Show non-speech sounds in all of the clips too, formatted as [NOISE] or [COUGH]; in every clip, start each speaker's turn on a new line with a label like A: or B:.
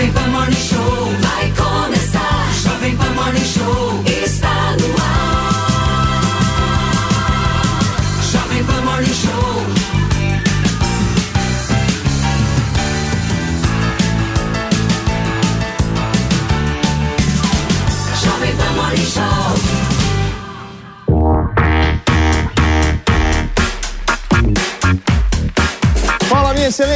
A: Jovem Pan Morning Show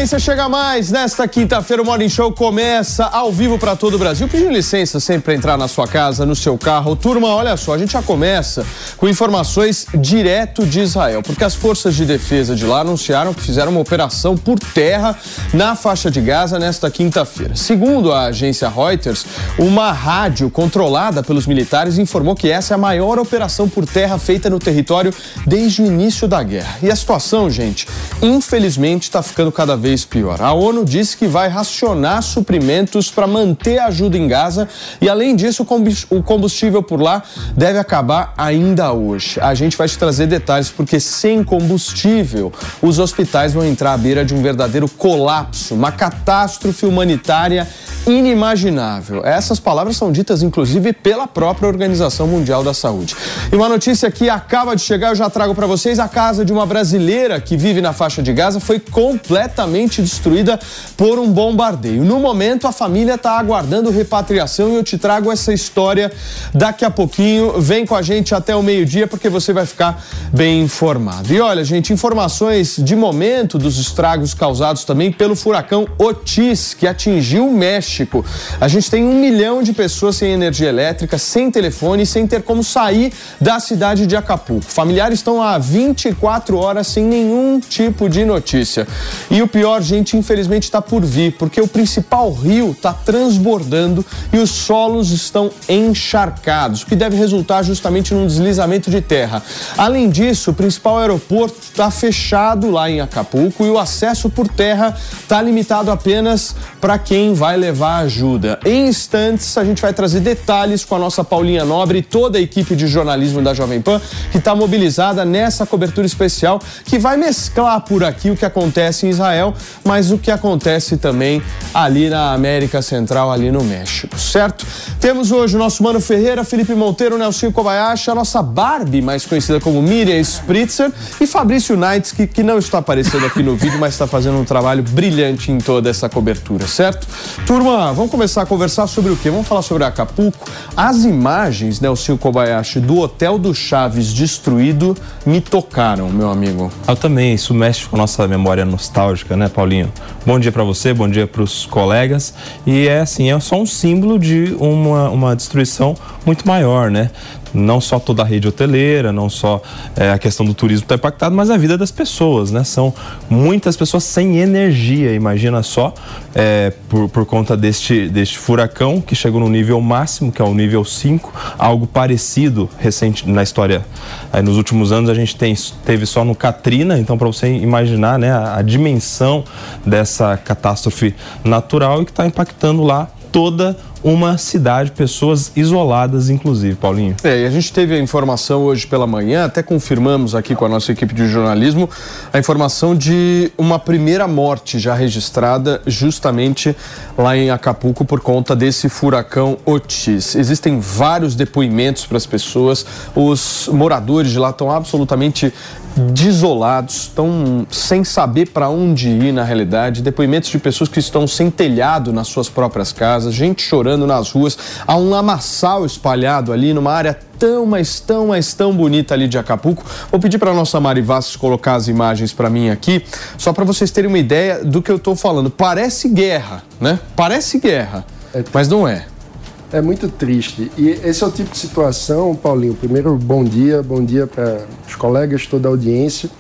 B: Excelência, chega mais. Nesta quinta-feira, o Morning Show começa ao vivo para todo o Brasil. Pedindo licença sempre para entrar na sua casa, no seu carro. Turma, olha só, a gente já começa com informações direto de Israel, porque as forças de defesa de lá anunciaram que fizeram uma operação por terra na faixa de Gaza nesta quinta-feira. Segundo a agência Reuters, uma rádio controlada pelos militares informou que essa é a maior operação por terra feita no território desde o início da guerra. E a situação, gente, infelizmente está ficando cada vez pior. A ONU disse que vai racionar suprimentos para manter a ajuda em Gaza e, além disso, o combustível por lá deve acabar ainda hoje. A gente vai te trazer detalhes porque, sem combustível, os hospitais vão entrar à beira de um verdadeiro colapso, uma catástrofe humanitária inimaginável. Essas palavras são ditas, inclusive, pela própria Organização Mundial da Saúde. E uma notícia que acaba de chegar, eu já trago para vocês: a casa de uma brasileira que vive na faixa de Gaza foi completamente destruída por um bombardeio. No momento, a família está aguardando repatriação e eu te trago essa história daqui a pouquinho. Vem com a gente até o meio-dia porque você vai ficar bem informado. E olha, gente, informações de momento dos estragos causados também pelo furacão Otis, que atingiu o México. A gente tem um milhão de pessoas sem energia elétrica, sem telefone e sem ter como sair da cidade de Acapulco. Familiares estão há 24 horas sem nenhum tipo de notícia. E o pior, gente, infelizmente está por vir, porque o principal rio está transbordando e os solos estão encharcados, o que deve resultar justamente num deslizamento de terra. Além disso, o principal aeroporto está fechado lá em Acapulco e o acesso por terra está limitado apenas para quem vai levar ajuda. Em instantes, a gente vai trazer detalhes com a nossa Paulinha Nobre e toda a equipe de jornalismo da Jovem Pan, que está mobilizada nessa cobertura especial, que vai mesclar por aqui o que acontece em Israel, mas o que acontece também ali na América Central, ali no México, certo? Temos hoje o nosso Mano Ferreira, Felipe Monteiro, Nelson Kobayashi, a nossa Barbie, mais conhecida como Miriam Spritzer, e Fabrício Knights, que, que não está aparecendo aqui no [LAUGHS] vídeo, mas está fazendo um trabalho brilhante em toda essa cobertura, certo? Turma, vamos começar a conversar sobre o quê? Vamos falar sobre Acapulco. As imagens, Nelson Kobayashi, do Hotel do Chaves destruído me tocaram, meu amigo.
C: Eu também, isso mexe com a nossa memória nostálgica, né, Paulinho? Bom dia para você, bom dia para os colegas. E é assim, é só um símbolo de uma, uma destruição muito maior, né? Não só toda a rede hoteleira, não só é, a questão do turismo está impactado, mas a vida das pessoas, né? São muitas pessoas sem energia, imagina só, é, por, por conta deste, deste furacão que chegou no nível máximo, que é o nível 5, algo parecido recente na história. Aí, nos últimos anos a gente tem, teve só no Katrina, então para você imaginar né, a, a dimensão dessa catástrofe natural e que está impactando lá toda uma cidade, pessoas isoladas, inclusive, Paulinho.
B: É, e a gente teve a informação hoje pela manhã, até confirmamos aqui com a nossa equipe de jornalismo, a informação de uma primeira morte já registrada justamente lá em Acapulco por conta desse furacão Otis. Existem vários depoimentos para as pessoas, os moradores de lá estão absolutamente desolados, estão sem saber para onde ir na realidade, depoimentos de pessoas que estão sem telhado nas suas próprias casas, gente chorando nas ruas, há um lamaçal espalhado ali numa área tão, mas tão, mas tão bonita ali de Acapulco. Vou pedir para nossa Mari Vassos colocar as imagens para mim aqui, só para vocês terem uma ideia do que eu estou falando. Parece guerra, né? Parece guerra, mas não é.
D: É muito triste. E esse é o tipo de situação, Paulinho. Primeiro, bom dia, bom dia para os colegas, toda a audiência.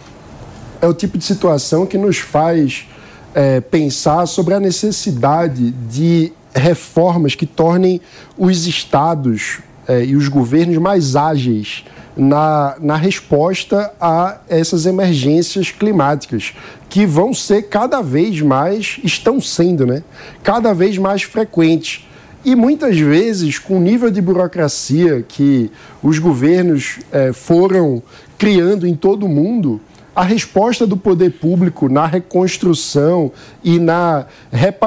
D: É o tipo de situação que nos faz é, pensar sobre a necessidade de reformas que tornem os estados é, e os governos mais ágeis na, na resposta a essas emergências climáticas, que vão ser cada vez mais, estão sendo, né? Cada vez mais frequentes. E muitas vezes, com o nível de burocracia que os governos eh, foram criando em todo o mundo, a resposta do poder público na reconstrução e na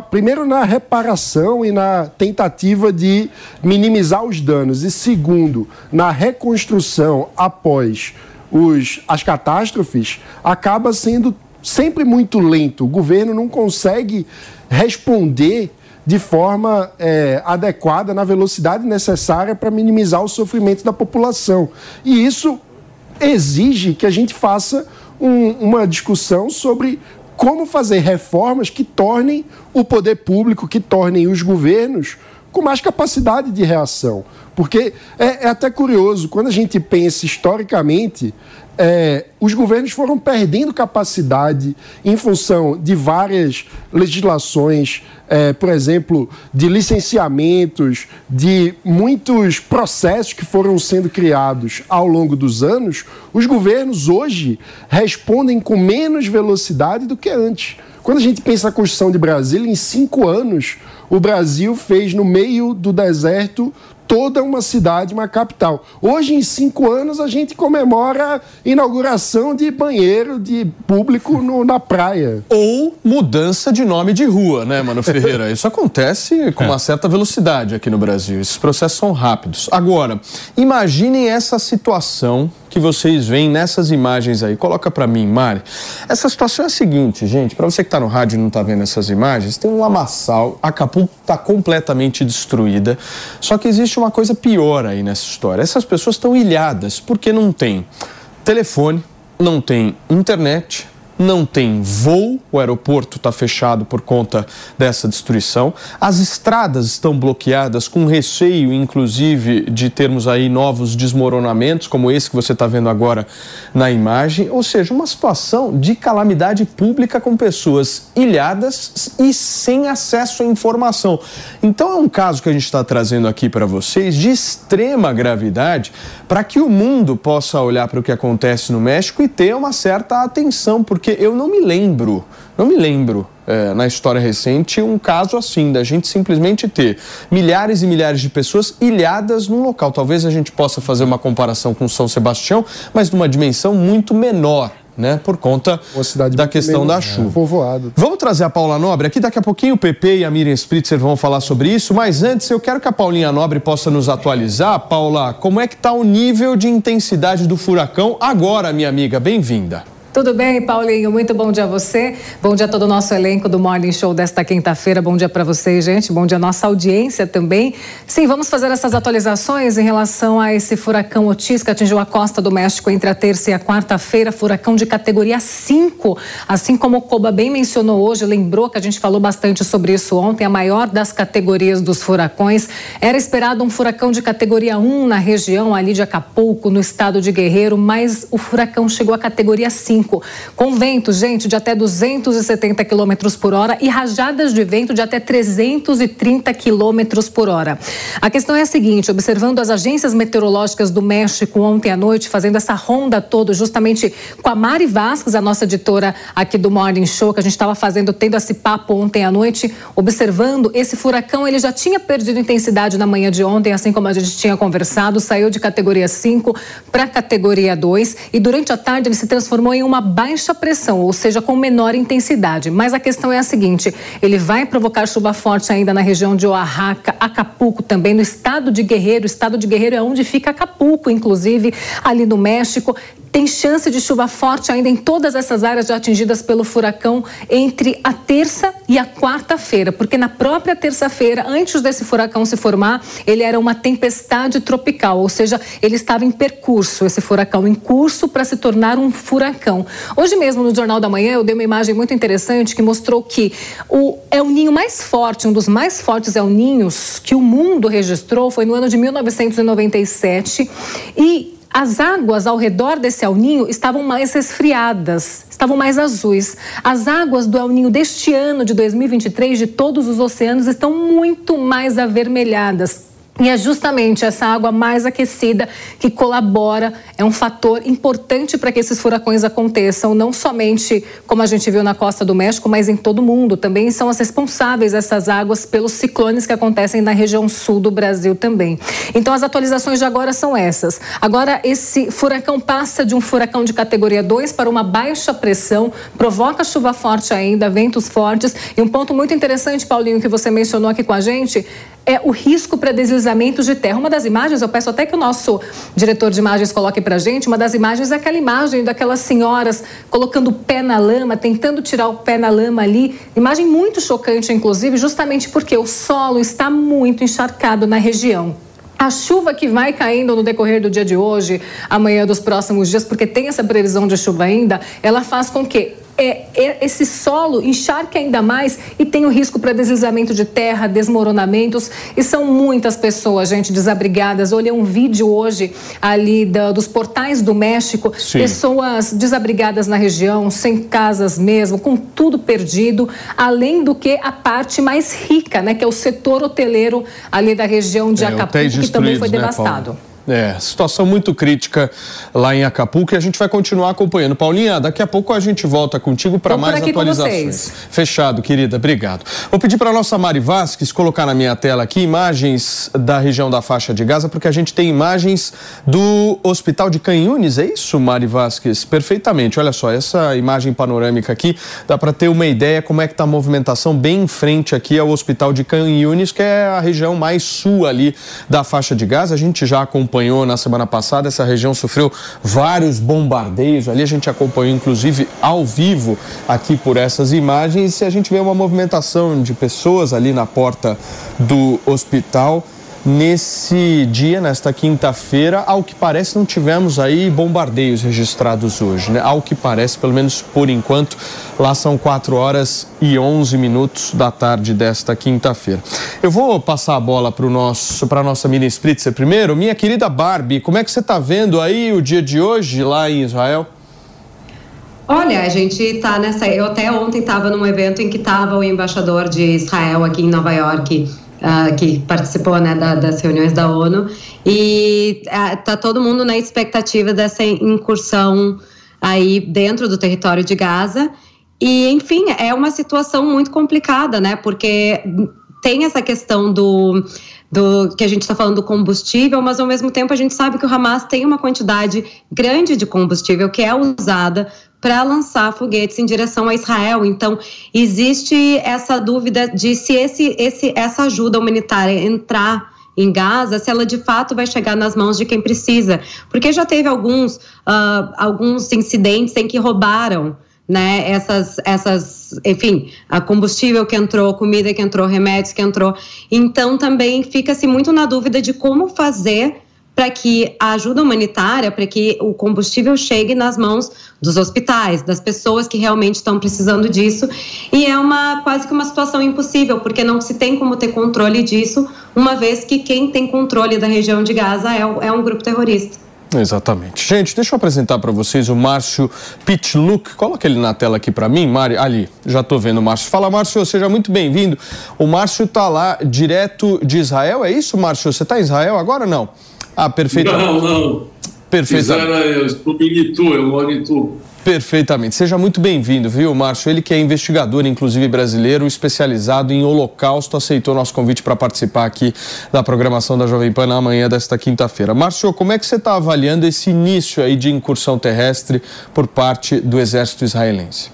D: primeiro na reparação e na tentativa de minimizar os danos e segundo na reconstrução após os, as catástrofes acaba sendo sempre muito lento. O governo não consegue responder de forma é, adequada, na velocidade necessária para minimizar o sofrimento da população. E isso exige que a gente faça um, uma discussão sobre como fazer reformas que tornem o poder público, que tornem os governos com mais capacidade de reação. Porque é, é até curioso, quando a gente pensa historicamente, é, os governos foram perdendo capacidade em função de várias legislações, é, por exemplo, de licenciamentos, de muitos processos que foram sendo criados ao longo dos anos. Os governos hoje respondem com menos velocidade do que antes. Quando a gente pensa na construção de Brasília, em cinco anos, o Brasil fez no meio do deserto toda uma cidade, uma capital. Hoje, em cinco anos, a gente comemora a inauguração de banheiro de público no, na praia.
B: Ou mudança de nome de rua, né, Mano Ferreira? [LAUGHS] Isso acontece com uma certa velocidade aqui no Brasil. Esses processos são rápidos. Agora, imaginem essa situação que vocês veem nessas imagens aí. Coloca para mim, Mari. Essa situação é a seguinte, gente, para você que está no rádio e não está vendo essas imagens, tem um lamaçal, Acapulco está completamente destruída. Só que existe uma coisa pior aí nessa história. Essas pessoas estão ilhadas porque não tem telefone, não tem internet, não tem voo, o aeroporto está fechado por conta dessa destruição, as estradas estão bloqueadas com receio, inclusive, de termos aí novos desmoronamentos, como esse que você está vendo agora na imagem, ou seja, uma situação de calamidade pública com pessoas ilhadas e sem acesso à informação. Então é um caso que a gente está trazendo aqui para vocês de extrema gravidade para que o mundo possa olhar para o que acontece no México e ter uma certa atenção, porque porque eu não me lembro, não me lembro é, na história recente um caso assim, da gente simplesmente ter milhares e milhares de pessoas ilhadas num local. Talvez a gente possa fazer uma comparação com São Sebastião, mas numa dimensão muito menor. Né, por conta da questão da chuva.
D: Povoado.
B: Vamos trazer a Paula Nobre aqui. Daqui a pouquinho o PP e a Miriam Spritzer vão falar sobre isso. Mas antes, eu quero que a Paulinha Nobre possa nos atualizar. Paula, como é que está o nível de intensidade do furacão agora, minha amiga? Bem-vinda.
E: Tudo bem, Paulinho? Muito bom dia a você. Bom dia a todo o nosso elenco do Morning Show desta quinta-feira. Bom dia para vocês, gente. Bom dia à nossa audiência também. Sim, vamos fazer essas atualizações em relação a esse furacão Otis que atingiu a costa do México entre a terça e a quarta-feira. Furacão de categoria 5. Assim como o Coba bem mencionou hoje, lembrou que a gente falou bastante sobre isso ontem, a maior das categorias dos furacões. Era esperado um furacão de categoria 1 na região ali de Acapulco, no estado de Guerreiro, mas o furacão chegou à categoria 5 com ventos, gente, de até 270 km por hora e rajadas de vento de até 330 km por hora. A questão é a seguinte: observando as agências meteorológicas do México ontem à noite, fazendo essa ronda toda, justamente com a Mari Vasques, a nossa editora aqui do Morning Show, que a gente estava fazendo, tendo esse papo ontem à noite, observando esse furacão, ele já tinha perdido intensidade na manhã de ontem, assim como a gente tinha conversado, saiu de categoria 5 para categoria 2 e durante a tarde ele se transformou em uma uma baixa pressão, ou seja, com menor intensidade. Mas a questão é a seguinte: ele vai provocar chuva forte ainda na região de Oaxaca, Acapulco também, no estado de Guerreiro. O estado de Guerreiro é onde fica Acapulco, inclusive, ali no México. Tem chance de chuva forte ainda em todas essas áreas já atingidas pelo furacão entre a terça e a quarta-feira, porque na própria terça-feira, antes desse furacão se formar, ele era uma tempestade tropical, ou seja, ele estava em percurso, esse furacão em curso para se tornar um furacão. Hoje mesmo no Jornal da Manhã eu dei uma imagem muito interessante que mostrou que o El Ninho mais forte, um dos mais fortes El Ninhos que o mundo registrou foi no ano de 1997 e as águas ao redor desse El Ninho estavam mais resfriadas, estavam mais azuis. As águas do El Ninho deste ano de 2023 de todos os oceanos estão muito mais avermelhadas E é justamente essa água mais aquecida que colabora, é um fator importante para que esses furacões aconteçam, não somente como a gente viu na costa do México, mas em todo o mundo. Também são as responsáveis essas águas pelos ciclones que acontecem na região sul do Brasil também. Então as atualizações de agora são essas. Agora esse furacão passa de um furacão de categoria 2 para uma baixa pressão, provoca chuva forte ainda, ventos fortes. E um ponto muito interessante, Paulinho, que você mencionou aqui com a gente, é o risco para deslizamentos de terra. Uma das imagens, eu peço até que o nosso diretor de imagens coloque para a gente, uma das imagens é aquela imagem daquelas senhoras colocando o pé na lama, tentando tirar o pé na lama ali. Imagem muito chocante, inclusive, justamente porque o solo está muito encharcado na região. A chuva que vai caindo no decorrer do dia de hoje, amanhã dos próximos dias, porque tem essa previsão de chuva ainda, ela faz com que é, é, esse solo encharque ainda mais e tem o risco para deslizamento de terra, desmoronamentos. E são muitas pessoas, gente, desabrigadas. Olhei um vídeo hoje ali da, dos portais do México, Sim. pessoas desabrigadas na região, sem casas mesmo, com tudo perdido, além do que a parte mais rica, né, que é o setor hoteleiro ali da região de é, Acapulco, que também foi né, devastado. Paulo?
B: É, situação muito crítica lá em Acapulco e a gente vai continuar acompanhando. Paulinha, daqui a pouco a gente volta contigo para mais atualizações. Fechado, querida, obrigado. Vou pedir para a nossa Mari Vasques colocar na minha tela aqui imagens da região da faixa de Gaza, porque a gente tem imagens do Hospital de Canhunes, é isso, Mari Vasques? Perfeitamente. Olha só, essa imagem panorâmica aqui dá para ter uma ideia como é que está a movimentação bem em frente aqui ao Hospital de Canhunes, que é a região mais sul ali da faixa de Gaza. A gente já acompanha acompanhou na semana passada, essa região sofreu vários bombardeios. Ali a gente acompanhou, inclusive, ao vivo aqui por essas imagens. E a gente vê uma movimentação de pessoas ali na porta do hospital nesse dia, nesta quinta-feira, ao que parece não tivemos aí bombardeios registrados hoje, né? Ao que parece, pelo menos por enquanto, lá são 4 horas e 11 minutos da tarde desta quinta-feira. Eu vou passar a bola para nosso para nossa mini Spritzer primeiro. Minha querida Barbie, como é que você está vendo aí o dia de hoje lá em Israel?
F: Olha, a gente está nessa. Eu até ontem estava num evento em que estava o embaixador de Israel aqui em Nova York uh, que participou né, da, das reuniões da ONU, e está uh, todo mundo na expectativa dessa incursão aí dentro do território de Gaza. E, enfim, é uma situação muito complicada, né? Porque tem essa questão do, do que a gente está falando do combustível, mas ao mesmo tempo a gente sabe que o Hamas tem uma quantidade grande de combustível que é usada para lançar foguetes em direção a Israel. Então, existe essa dúvida de se esse, esse, essa ajuda humanitária entrar em Gaza, se ela de fato vai chegar nas mãos de quem precisa. Porque já teve alguns, uh, alguns incidentes em que roubaram né, essas, essas, enfim, a combustível que entrou, comida que entrou, remédios que entrou. Então também fica-se muito na dúvida de como fazer para que a ajuda humanitária, para que o combustível chegue nas mãos dos hospitais, das pessoas que realmente estão precisando disso. E é uma quase que uma situação impossível, porque não se tem como ter controle disso, uma vez que quem tem controle da região de Gaza é, é um grupo terrorista.
B: Exatamente. Gente, deixa eu apresentar para vocês o Márcio Pitluk. Coloca ele na tela aqui para mim, Mari. Ali, já estou vendo o Márcio. Fala, Márcio, seja muito bem-vindo. O Márcio está lá direto de Israel. É isso, Márcio? Você está em Israel agora ou não?
G: Ah, perfeito. Não, não.
B: Perfeitamente.
G: Eu estou em Itu, eu moro em Itu.
B: Perfeitamente. Seja muito bem-vindo, viu, Márcio? Ele que é investigador, inclusive brasileiro, especializado em holocausto, aceitou nosso convite para participar aqui da programação da Jovem Pan na manhã desta quinta-feira. Márcio, como é que você está avaliando esse início aí de incursão terrestre por parte do exército israelense?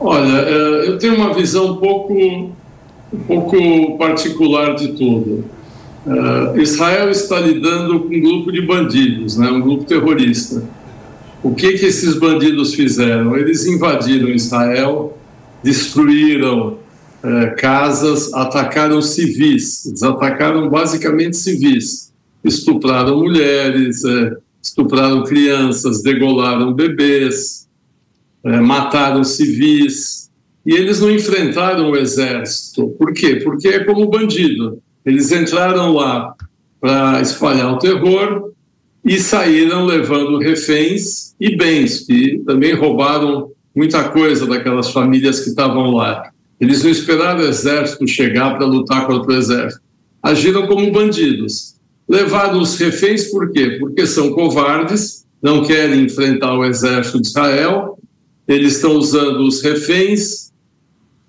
G: Olha, é, eu tenho uma visão um pouco, um pouco particular de tudo. Uh, Israel está lidando com um grupo de bandidos, né, um grupo terrorista. O que, que esses bandidos fizeram? Eles invadiram Israel, destruíram uh, casas, atacaram civis, eles atacaram basicamente civis, estupraram mulheres, uh, estupraram crianças, degolaram bebês, mataram civis. E eles não enfrentaram o exército. Por quê? Porque é como bandido eles entraram lá para espalhar o terror e saíram levando reféns e bens, que também roubaram muita coisa daquelas famílias que estavam lá. Eles não esperaram o exército chegar para lutar contra o exército. agiram como bandidos. Levaram os reféns por quê? Porque são covardes, não querem enfrentar o exército de Israel, eles estão usando os reféns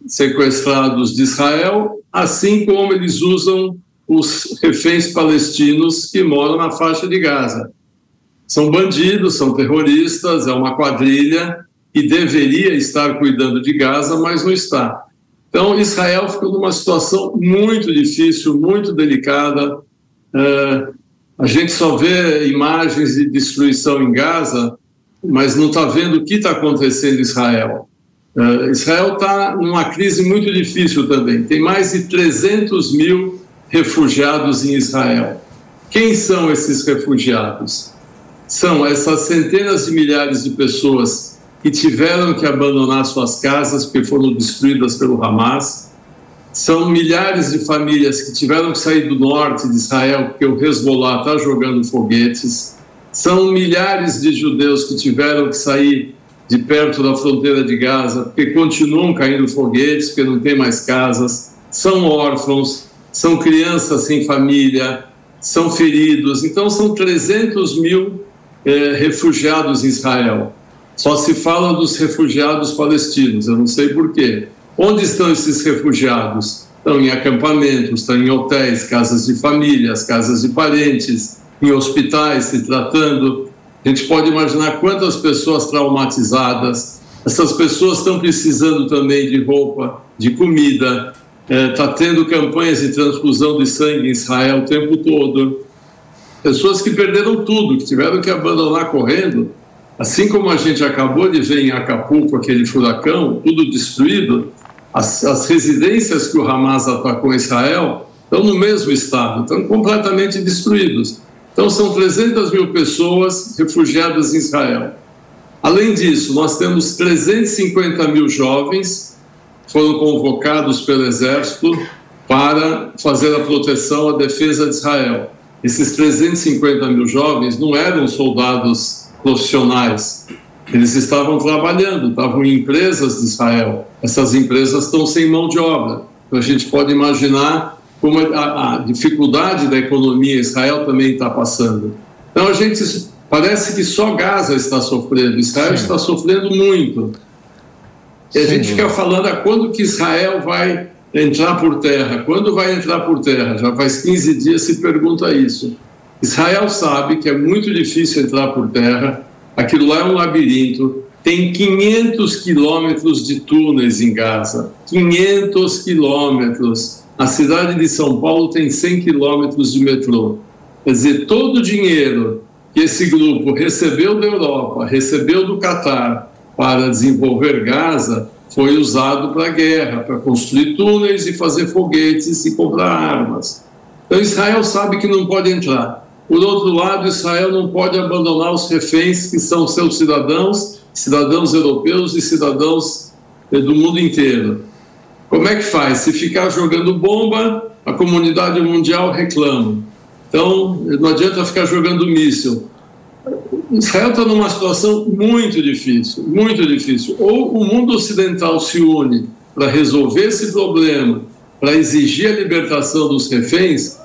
G: sequestrados de Israel, assim como eles usam os reféns palestinos que moram na faixa de Gaza. São bandidos, são terroristas, é uma quadrilha que deveria estar cuidando de Gaza, mas não está. Então, Israel ficou numa situação muito difícil, muito delicada. É, a gente só vê imagens de destruição em Gaza, mas não está vendo o que está acontecendo em Israel. Uh, Israel está numa crise muito difícil também. Tem mais de 300 mil refugiados em Israel. Quem são esses refugiados? São essas centenas de milhares de pessoas que tiveram que abandonar suas casas porque foram destruídas pelo Hamas. São milhares de famílias que tiveram que sair do norte de Israel porque o Hezbollah está jogando foguetes. São milhares de judeus que tiveram que sair de perto da fronteira de Gaza porque continuam caindo foguetes, porque não tem mais casas. São órfãos, são crianças sem família, são feridos. Então, são 300 mil eh, refugiados em Israel. Só se fala dos refugiados palestinos, eu não sei porquê. Onde estão esses refugiados? Estão em acampamentos, estão em hotéis, casas de famílias, casas de parentes, em hospitais se tratando. A gente pode imaginar quantas pessoas traumatizadas. Essas pessoas estão precisando também de roupa, de comida. Está é, tendo campanhas de transfusão de sangue em Israel o tempo todo. Pessoas que perderam tudo, que tiveram que abandonar correndo Assim como a gente acabou de ver em Acapulco aquele furacão, tudo destruído, as, as residências que o Hamas atacou em Israel estão no mesmo estado, estão completamente destruídos. Então, são 300 mil pessoas refugiadas em Israel. Além disso, nós temos 350 mil jovens que foram convocados pelo Exército para fazer a proteção, a defesa de Israel. Esses 350 mil jovens não eram soldados profissionais. Eles estavam trabalhando, estavam em empresas de Israel. Essas empresas estão sem mão de obra. Então a gente pode imaginar como a, a dificuldade da economia Israel também está passando. Então a gente parece que só Gaza está sofrendo, Israel Sim. está sofrendo muito. E a Sim. gente fica falando a quando que Israel vai entrar por terra, quando vai entrar por terra? Já faz 15 dias se pergunta isso. Israel sabe que é muito difícil entrar por terra, aquilo lá é um labirinto, tem 500 quilômetros de túneis em Gaza, 500 quilômetros. A cidade de São Paulo tem 100 quilômetros de metrô. Quer dizer, todo o dinheiro que esse grupo recebeu da Europa, recebeu do Catar para desenvolver Gaza, foi usado para a guerra, para construir túneis e fazer foguetes e comprar armas. Então Israel sabe que não pode entrar. Por outro lado, Israel não pode abandonar os reféns que são seus cidadãos, cidadãos europeus e cidadãos eh, do mundo inteiro. Como é que faz? Se ficar jogando bomba, a comunidade mundial reclama. Então, não adianta ficar jogando míssil. Israel está numa situação muito difícil, muito difícil. Ou o mundo ocidental se une para resolver esse problema, para exigir a libertação dos reféns,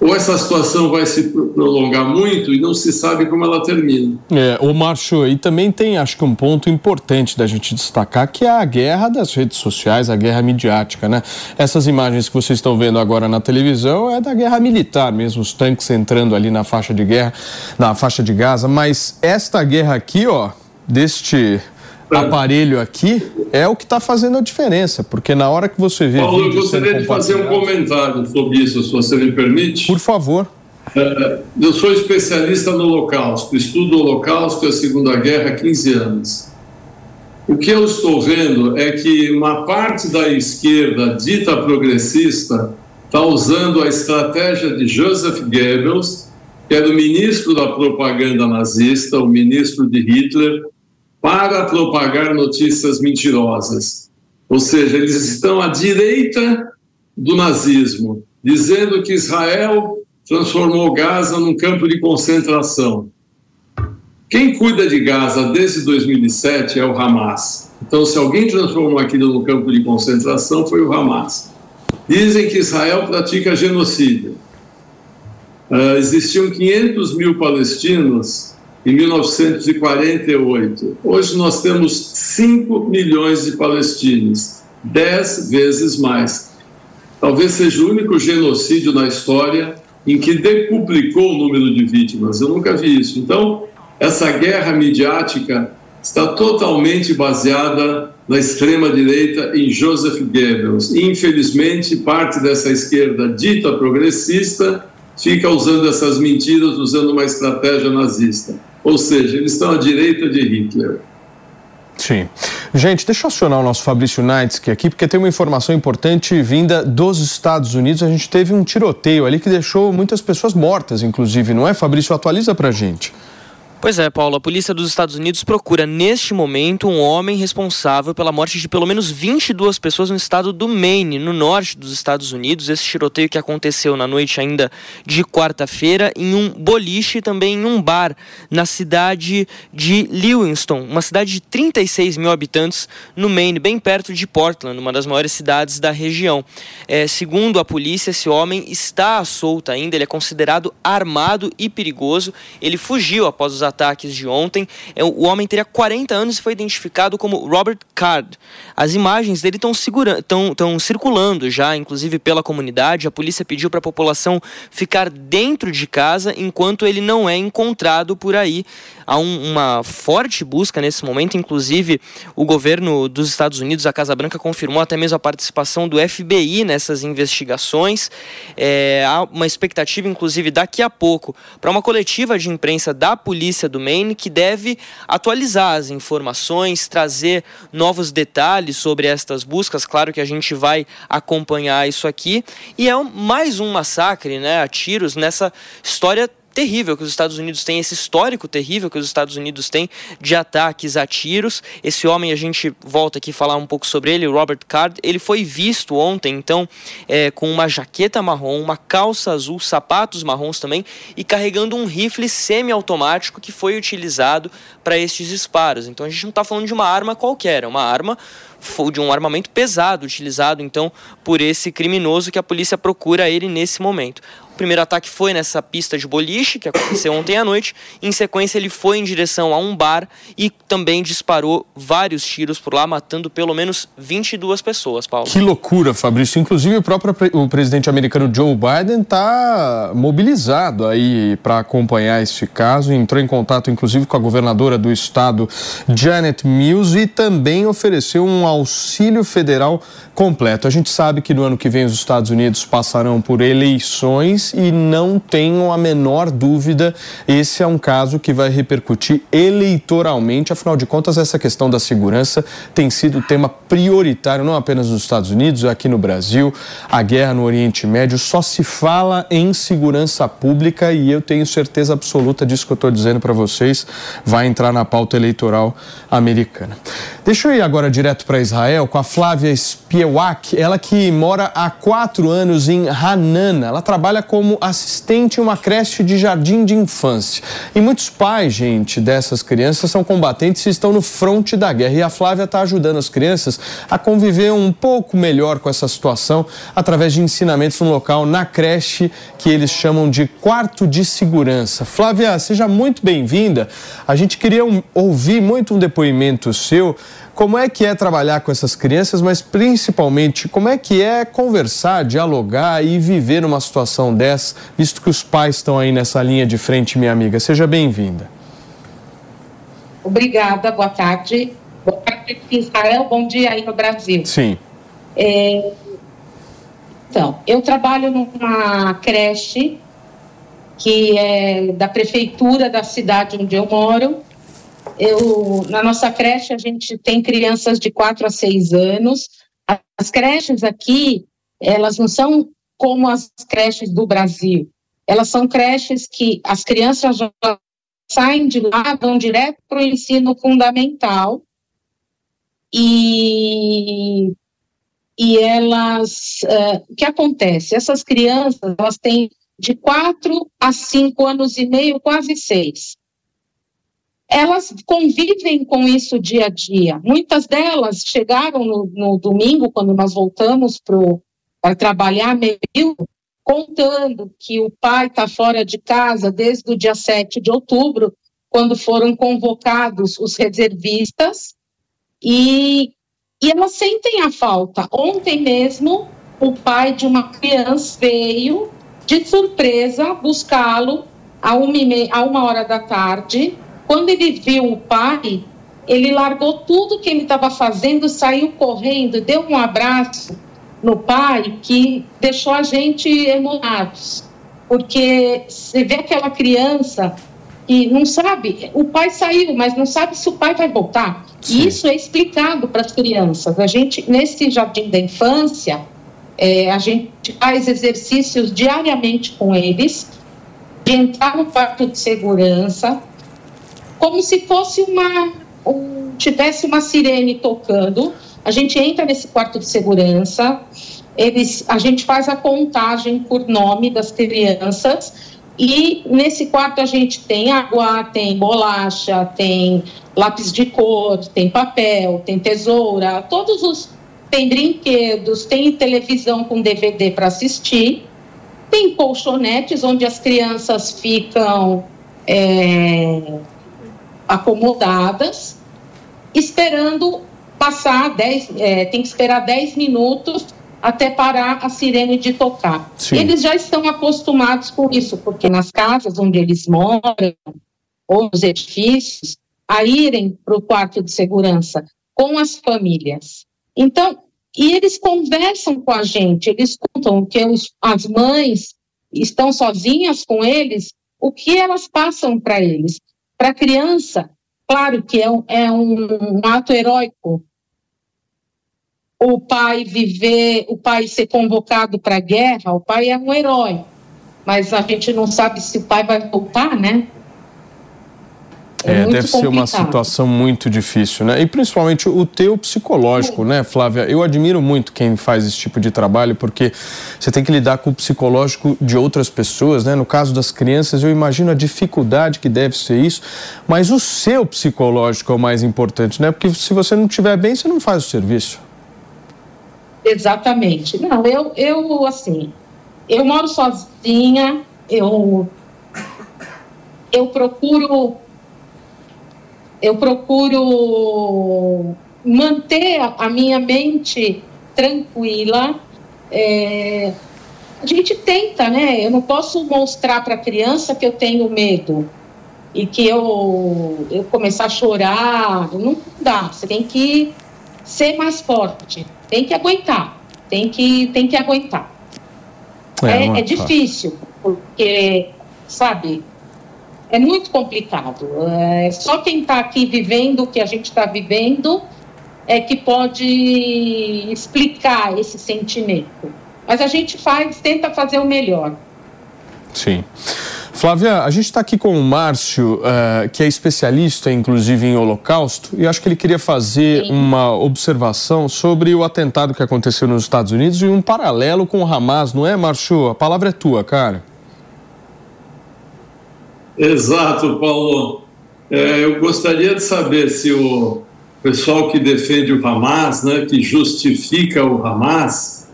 G: ou essa situação vai se prolongar muito e não se sabe como ela termina.
B: É, o Márcio, e também tem, acho que um ponto importante da gente destacar, que é a guerra das redes sociais, a guerra midiática, né? Essas imagens que vocês estão vendo agora na televisão é da guerra militar mesmo, os tanques entrando ali na faixa de guerra, na faixa de Gaza, mas esta guerra aqui, ó, deste aparelho aqui é o que está fazendo a diferença, porque na hora que você vê.
G: Paulo, eu gostaria de fazer um comentário sobre isso, se você me permite.
B: Por favor.
G: É, eu sou especialista no Holocausto, estudo o Holocausto e a Segunda Guerra há 15 anos. O que eu estou vendo é que uma parte da esquerda dita progressista está usando a estratégia de Joseph Goebbels, que era o ministro da propaganda nazista, o ministro de Hitler, para propagar notícias mentirosas. Ou seja, eles estão à direita do nazismo, dizendo que Israel transformou Gaza num campo de concentração. Quem cuida de Gaza desde 2007 é o Hamas. Então, se alguém transformou aquilo no campo de concentração, foi o Hamas. Dizem que Israel pratica genocídio. Uh, existiam 500 mil palestinos em 1948. Hoje nós temos 5 milhões de palestinos, 10 vezes mais. Talvez seja o único genocídio na história em que decuplicou o número de vítimas. Eu nunca vi isso. Então, essa guerra midiática está totalmente baseada na extrema-direita em Joseph Goebbels. Infelizmente, parte dessa esquerda dita progressista fica usando essas mentiras, usando uma estratégia nazista. Ou seja, eles estão à direita de Hitler.
B: Sim. Gente, deixa eu acionar o nosso Fabrício Naitsky aqui, porque tem uma informação importante vinda dos Estados Unidos. A gente teve um tiroteio ali que deixou muitas pessoas mortas, inclusive, não é? Fabrício, atualiza pra gente.
H: Pois é, Paulo. A polícia dos Estados Unidos procura, neste momento, um homem responsável pela morte de pelo menos 22 pessoas no estado do Maine, no norte dos Estados Unidos. Esse tiroteio que aconteceu na noite ainda de quarta-feira em um boliche e também em um bar na cidade de Lewiston, uma cidade de 36 mil habitantes no Maine, bem perto de Portland, uma das maiores cidades da região. É, segundo a polícia, esse homem está solto ainda, ele é considerado armado e perigoso. Ele fugiu após os ataques de ontem. É, o homem teria 40 anos e foi identificado como Robert Card. As imagens dele estão circulando já, inclusive pela comunidade. A polícia pediu para a população ficar dentro de casa enquanto ele não é encontrado por aí. Há um, uma forte busca nesse momento, inclusive o governo dos Estados Unidos, a Casa Branca, confirmou até mesmo a participação do FBI nessas investigações. É, há uma expectativa, inclusive, daqui a pouco, para uma coletiva de imprensa da polícia do Maine que deve atualizar as informações, trazer novos detalhes sobre estas buscas. Claro que a gente vai acompanhar isso aqui. E é mais um massacre né, a tiros nessa história terrível que os Estados Unidos têm, esse histórico terrível que os Estados Unidos têm de ataques a tiros. Esse homem, a gente volta aqui falar um pouco sobre ele, Robert Card, ele foi visto ontem, então, é, com uma jaqueta marrom, uma calça azul, sapatos marrons também, e carregando um rifle semiautomático que foi utilizado para estes disparos. Então a gente não está falando de uma arma qualquer, é uma arma de um armamento pesado utilizado então por esse criminoso que a polícia procura ele nesse momento primeiro ataque foi nessa pista de boliche, que aconteceu ontem à noite. Em sequência, ele foi em direção a um bar e também disparou vários tiros por lá, matando pelo menos 22 pessoas, Paulo.
B: Que loucura, Fabrício. Inclusive, o próprio o presidente americano Joe Biden está mobilizado aí para acompanhar esse caso. Entrou em contato, inclusive, com a governadora do estado, Janet Mills, e também ofereceu um auxílio federal completo. A gente sabe que no ano que vem os Estados Unidos passarão por eleições e não tenham a menor dúvida, esse é um caso que vai repercutir eleitoralmente. Afinal de contas, essa questão da segurança tem sido tema prioritário, não apenas nos Estados Unidos, aqui no Brasil. A guerra no Oriente Médio só se fala em segurança pública e eu tenho certeza absoluta disso que eu estou dizendo para vocês, vai entrar na pauta eleitoral americana. Deixa eu ir agora direto para Israel com a Flávia Spiewak, ela que mora há quatro anos em Hanana. Ela trabalha como assistente em uma creche de jardim de infância. E muitos pais, gente, dessas crianças são combatentes e estão no fronte da guerra. E a Flávia está ajudando as crianças a conviver um pouco melhor com essa situação através de ensinamentos no local, na creche, que eles chamam de quarto de segurança. Flávia, seja muito bem-vinda. A gente queria um, ouvir muito um depoimento seu como é que é trabalhar com essas crianças, mas principalmente como é que é conversar, dialogar e viver numa situação dessa, visto que os pais estão aí nessa linha de frente, minha amiga. Seja bem-vinda.
I: Obrigada, boa tarde. Boa tarde, Israel, bom dia aí no Brasil.
B: Sim.
I: É... Então, eu trabalho numa creche que é da prefeitura da cidade onde eu moro, eu, na nossa creche, a gente tem crianças de 4 a 6 anos. As creches aqui, elas não são como as creches do Brasil. Elas são creches que as crianças já saem de lá, vão direto para o ensino fundamental. E, e elas, uh, o que acontece? Essas crianças, elas têm de 4 a 5 anos e meio, quase 6 elas convivem com isso dia a dia. Muitas delas chegaram no, no domingo, quando nós voltamos para trabalhar meio contando que o pai está fora de casa desde o dia 7 de outubro, quando foram convocados os reservistas, e, e elas sentem a falta. Ontem mesmo, o pai de uma criança veio de surpresa buscá-lo a a uma hora da tarde. Quando ele viu o pai, ele largou tudo que ele estava fazendo, saiu correndo, deu um abraço no pai que deixou a gente emocionados. Porque você vê aquela criança e não sabe, o pai saiu, mas não sabe se o pai vai voltar. E isso é explicado para as crianças. A gente, nesse jardim da infância, é, a gente faz exercícios diariamente com eles, de entrar no quarto de segurança, como se fosse uma. Um, tivesse uma sirene tocando. A gente entra nesse quarto de segurança, eles, a gente faz a contagem por nome das crianças. E nesse quarto a gente tem água, tem bolacha, tem lápis de cor, tem papel, tem tesoura, todos os tem brinquedos, tem televisão com DVD para assistir, tem colchonetes onde as crianças ficam é, acomodadas, esperando passar 10, é, tem que esperar 10 minutos até parar a sirene de tocar. Sim. Eles já estão acostumados com isso, porque nas casas onde eles moram, ou nos edifícios, a irem para o quarto de segurança com as famílias. Então, e eles conversam com a gente, eles contam que os, as mães estão sozinhas com eles, o que elas passam para eles. Para a criança, claro que é um, é um, ato heróico o pai viver, o pai ser convocado para a guerra, o pai é um herói, mas a gente não sabe se o pai vai voltar, né?
B: É, é deve complicado. ser uma situação muito difícil, né? E principalmente o teu psicológico, né, Flávia? Eu admiro muito quem faz esse tipo de trabalho, porque você tem que lidar com o psicológico de outras pessoas, né? No caso das crianças, eu imagino a dificuldade que deve ser isso, mas o seu psicológico é o mais importante, né? Porque se você não estiver bem, você não faz o serviço.
I: Exatamente. Não, eu, eu assim, eu moro sozinha, eu, eu procuro eu procuro manter a minha mente tranquila. É, a gente tenta, né? Eu não posso mostrar para a criança que eu tenho medo e que eu, eu começar a chorar. Não dá. Você tem que ser mais forte. Tem que aguentar. Tem que, tem que aguentar. É, é, é difícil, porque, sabe, é muito complicado. É, só quem está aqui vivendo o que a gente está vivendo é que pode explicar esse sentimento. Mas a gente faz, tenta fazer o melhor.
B: Sim. Flávia, a gente está aqui com o Márcio, uh, que é especialista, inclusive, em Holocausto, e acho que ele queria fazer Sim. uma observação sobre o atentado que aconteceu nos Estados Unidos e um paralelo com o Hamas, não é, Márcio? A palavra é tua, cara.
G: Exato, Paulo. É, eu gostaria de saber se o pessoal que defende o Hamas, né, que justifica o Hamas,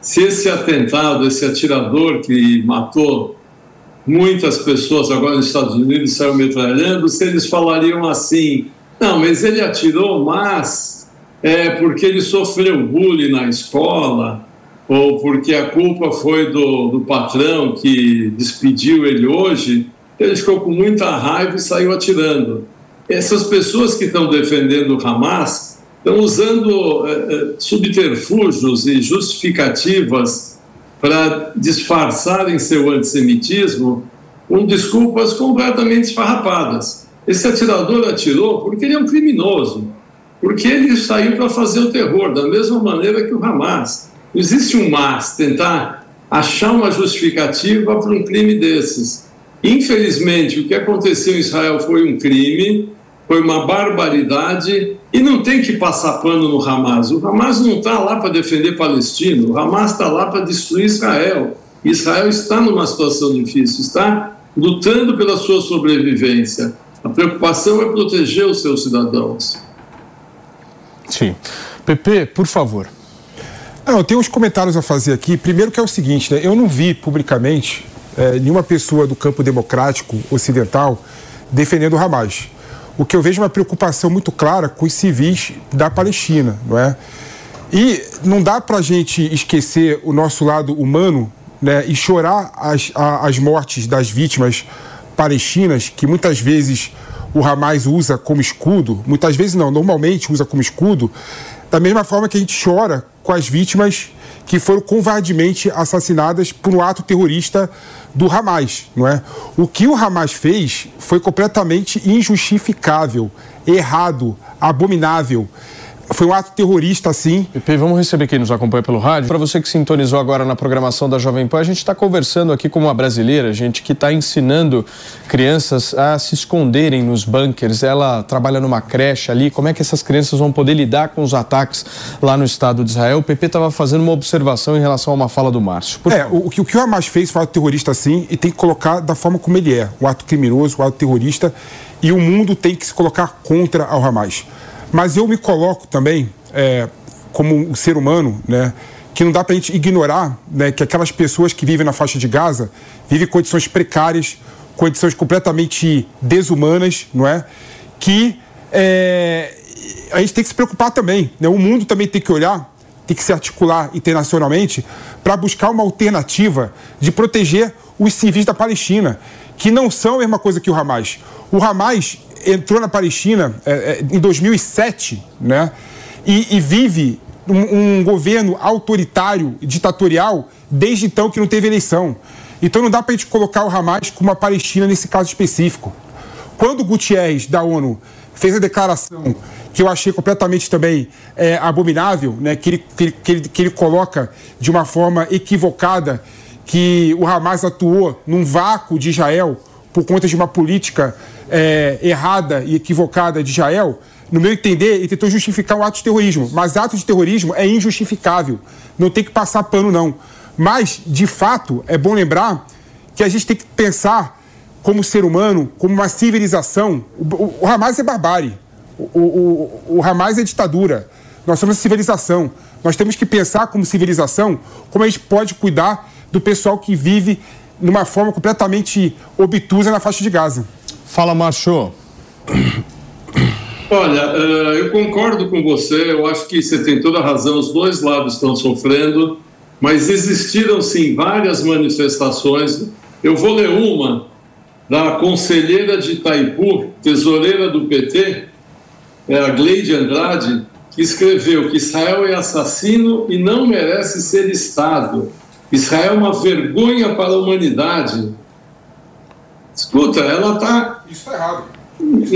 G: se esse atentado, esse atirador que matou muitas pessoas agora nos Estados Unidos saiu metralhando, se eles falariam assim, não, mas ele atirou, mas é porque ele sofreu bullying na escola, ou porque a culpa foi do, do patrão que despediu ele hoje, ele ficou com muita raiva e saiu atirando. Essas pessoas que estão defendendo o Hamas estão usando é, subterfúgios e justificativas para disfarçarem seu antissemitismo com desculpas completamente esfarrapadas. Esse atirador atirou porque ele é um criminoso, porque ele saiu para fazer o terror, da mesma maneira que o Hamas. Existe um mas, tentar achar uma justificativa para um crime desses. Infelizmente, o que aconteceu em Israel foi um crime, foi uma barbaridade e não tem que passar pano no Hamas. O Hamas não está lá para defender Palestina, o Hamas está lá para destruir Israel. Israel está numa situação difícil, está lutando pela sua sobrevivência. A preocupação é proteger os seus cidadãos.
B: Sim. Pepe, por favor.
J: Não, eu tenho uns comentários a fazer aqui. Primeiro que é o seguinte, né? Eu não vi publicamente é, nenhuma pessoa do campo democrático ocidental defendendo o Hamas. O que eu vejo é uma preocupação muito clara com os civis da Palestina, não é? E não dá para a gente esquecer o nosso lado humano né, e chorar as, as mortes das vítimas palestinas, que muitas vezes o Hamas usa como escudo, muitas vezes não, normalmente usa como escudo, da mesma forma que a gente chora com as vítimas que foram covardemente assassinadas por um ato terrorista do Hamas, não é? O que o Hamas fez foi completamente injustificável, errado, abominável foi um ato terrorista, sim.
B: Pepe, vamos receber quem nos acompanha pelo rádio. Para você que sintonizou agora na programação da Jovem Pan, a gente está conversando aqui com uma brasileira, gente que está ensinando crianças a se esconderem nos bunkers. Ela trabalha numa creche ali. Como é que essas crianças vão poder lidar com os ataques lá no Estado de Israel? O Pepe estava fazendo uma observação em relação a uma fala do Márcio.
J: Por é, o, o, que, o que o Hamas fez foi um ato terrorista, sim, e tem que colocar da forma como ele é. O ato criminoso, o ato terrorista. E o mundo tem que se colocar contra ao Hamas. Mas eu me coloco também é, como um ser humano, né? Que não dá para a gente ignorar né, que aquelas pessoas que vivem na faixa de Gaza vivem condições precárias, condições completamente desumanas, não é? Que é, a gente tem que se preocupar também. Né? O mundo também tem que olhar, tem que se articular internacionalmente para buscar uma alternativa de proteger os civis da Palestina, que não são a mesma coisa que o Hamas. O Hamas entrou na Palestina é, é, em 2007, né? E, e vive um, um, governo autoritário, ditatorial, desde então que não teve eleição. Então não dá para a gente colocar o Hamas como a Palestina nesse caso específico. Quando o Gutierrez, da ONU, fez a declaração que eu achei completamente também é, abominável, né, que, ele, que, ele, que, ele, que ele coloca de uma forma equivocada que o Hamas atuou num vácuo de Israel por conta de uma política é, errada e equivocada de Israel, no meu entender, ele tentou justificar um ato de terrorismo. Mas ato de terrorismo é injustificável. Não tem que passar pano, não. Mas, de fato, é bom lembrar que a gente tem que pensar como ser humano, como uma civilização. O, o Hamas é barbárie. O, o, o Hamas é ditadura. Nós somos civilização. Nós temos que pensar como civilização como a gente pode cuidar do pessoal que vive numa forma completamente obtusa na faixa de Gaza.
B: Fala, Macho.
G: Olha, eh, eu concordo com você, eu acho que você tem toda a razão, os dois lados estão sofrendo, mas existiram sim várias manifestações. Eu vou ler uma da conselheira de Itaipu, tesoureira do PT, é a Gleide Andrade, que escreveu que Israel é assassino e não merece ser Estado. Israel é uma vergonha para a humanidade. Escuta, ela está.
J: Isso está errado.
G: Isso,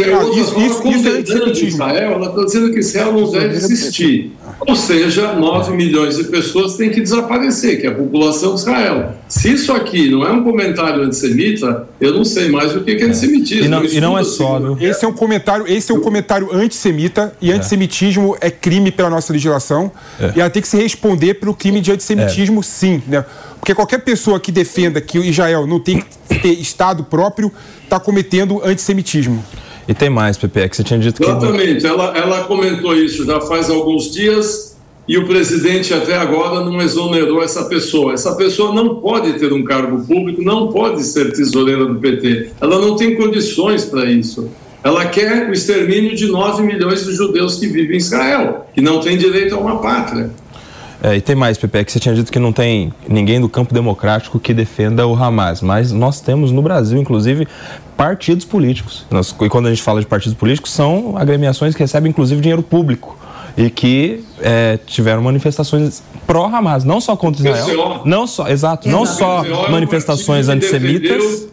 G: isso, isso, isso é Israel, ela está dizendo que Israel não deve existir. Ou seja, 9 milhões de pessoas têm que desaparecer, que é a população de Israel. Se isso aqui não é um comentário antissemita, eu não sei mais o que é antissemitismo.
C: E não, e não é só, viu?
J: Esse é um comentário, esse é um comentário antissemita e é. antissemitismo é crime pela nossa legislação é. e ela tem que se responder pelo crime de antissemitismo, é. sim, né? Porque qualquer pessoa que defenda que o Israel não tem que ter Estado próprio está cometendo antissemitismo.
C: E tem mais, Pepe, é que você tinha dito
G: que. Exatamente, ela, ela comentou isso já faz alguns dias e o presidente até agora não exonerou essa pessoa. Essa pessoa não pode ter um cargo público, não pode ser tesoureira do PT. Ela não tem condições para isso. Ela quer o extermínio de 9 milhões de judeus que vivem em Israel, que não têm direito a uma pátria.
C: É, e tem mais, Pepe, é que você tinha dito que não tem ninguém do campo democrático que defenda o Hamas, mas nós temos no Brasil, inclusive, partidos políticos. Nós, e quando a gente fala de partidos políticos, são agremiações que recebem, inclusive, dinheiro público e que é, tiveram manifestações pró-Hamas, não só contra Israel, não só, exato, não só manifestações antissemitas.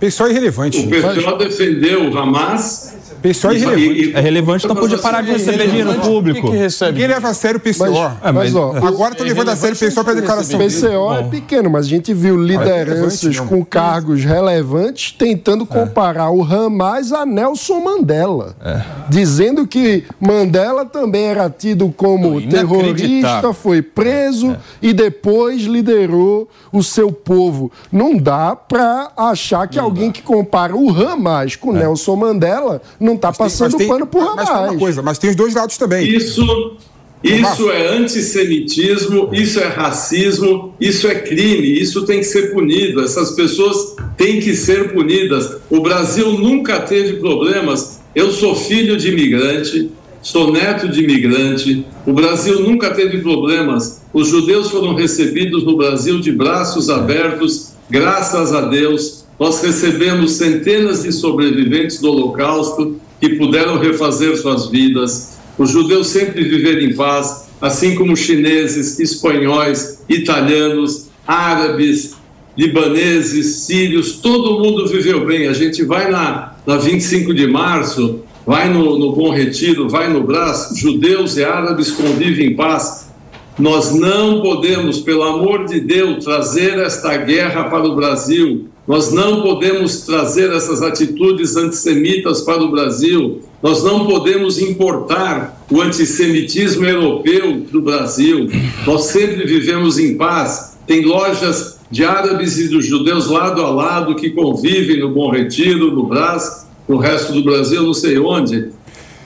J: Pessoal irrelevante.
G: O pessoal defendeu o Hamas
J: PCO é irrelevante.
C: É relevante, então podia parar de receber dinheiro público.
J: Que recebe? Ninguém leva a sério o PCO. Mas,
D: é, mas, ó,
J: agora estão levando a sério o PCO para a declaração.
D: O PCO é pequeno, mas a gente viu lideranças com cargos relevantes tentando comparar o Hamas a Nelson Mandela. É. Dizendo que Mandela também era tido como terrorista, foi preso é. e depois liderou o seu povo. Não dá para achar que não alguém dá. que compara o Hamas com Nelson Mandela não não está passando tem, pano por
J: Hamas. Mas,
D: uma
J: coisa, mas tem os dois lados também.
G: Isso, Isso é antissemitismo, isso é racismo, isso é crime, isso tem que ser punido. Essas pessoas têm que ser punidas. O Brasil nunca teve problemas. Eu sou filho de imigrante, sou neto de imigrante. O Brasil nunca teve problemas. Os judeus foram recebidos no Brasil de braços abertos, graças a Deus. Nós recebemos centenas de sobreviventes do Holocausto que puderam refazer suas vidas. Os judeus sempre viveram em paz, assim como chineses, espanhóis, italianos, árabes, libaneses, sírios, todo mundo viveu bem. A gente vai na, na 25 de março, vai no, no Bom Retiro, vai no Brás, judeus e árabes convivem em paz. Nós não podemos, pelo amor de Deus, trazer esta guerra para o Brasil. Nós não podemos trazer essas atitudes antissemitas para o Brasil. Nós não podemos importar o antissemitismo europeu do Brasil. Nós sempre vivemos em paz. Tem lojas de árabes e dos judeus lado a lado que convivem no Bom Retiro, no Brás, no resto do Brasil, não sei onde.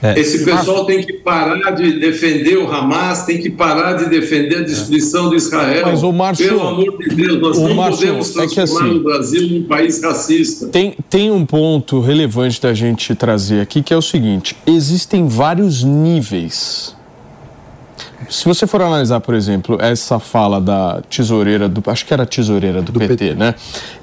G: É. Esse pessoal tem que parar de defender o Hamas, tem que parar de defender a destruição de Israel.
B: Mas o Márcio,
G: Pelo amor de Deus, nós não Márcio, podemos transformar é que assim, o Brasil num país racista.
B: Tem, tem um ponto relevante da gente trazer aqui, que é o seguinte: existem vários níveis se você for analisar, por exemplo, essa fala da tesoureira do. Acho que era tesoureira do, do PT, PT, né?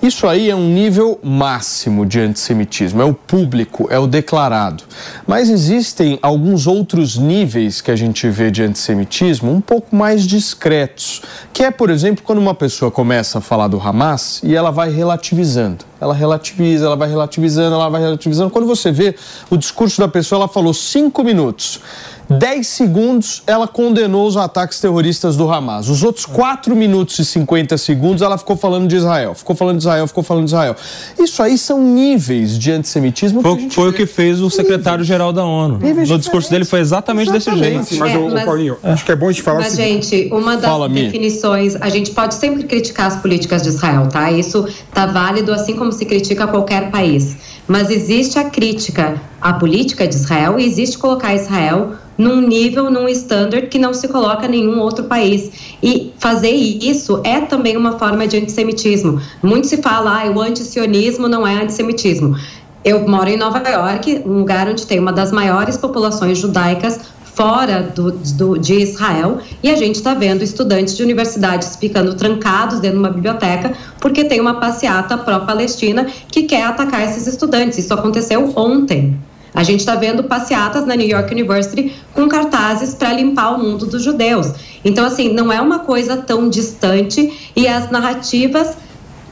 B: Isso aí é um nível máximo de antissemitismo. É o público, é o declarado. Mas existem alguns outros níveis que a gente vê de antissemitismo um pouco mais discretos. Que é, por exemplo, quando uma pessoa começa a falar do Hamas e ela vai relativizando. Ela relativiza, ela vai relativizando, ela vai relativizando. Quando você vê o discurso da pessoa, ela falou cinco minutos. 10 segundos ela condenou os ataques terroristas do Hamas. Os outros 4 minutos e 50 segundos ela ficou falando de Israel. Ficou falando de Israel, ficou falando de Israel. Isso aí são níveis de antissemitismo.
C: Foi, foi o que fez o secretário-geral da ONU. Níveis no discurso dele foi exatamente, exatamente. desse jeito.
J: Mas, é, mas, Paulinho, é. acho que é bom a gente falar
F: Mas, gente, uma das Fala, definições, a gente pode sempre criticar as políticas de Israel, tá? Isso tá válido assim como se critica qualquer país. Mas existe a crítica à política de Israel e existe colocar Israel num nível, num standard que não se coloca em nenhum outro país. E fazer isso é também uma forma de antissemitismo. Muito se fala, ah, o antisionismo não é antissemitismo. Eu moro em Nova York, um lugar onde tem uma das maiores populações judaicas fora do, do, de Israel e a gente está vendo estudantes de universidades ficando trancados dentro de uma biblioteca porque tem uma passeata pró-Palestina que quer atacar esses estudantes. Isso aconteceu ontem. A gente está vendo passeatas na New York University com cartazes para limpar o mundo dos judeus. Então, assim, não é uma coisa tão distante e as narrativas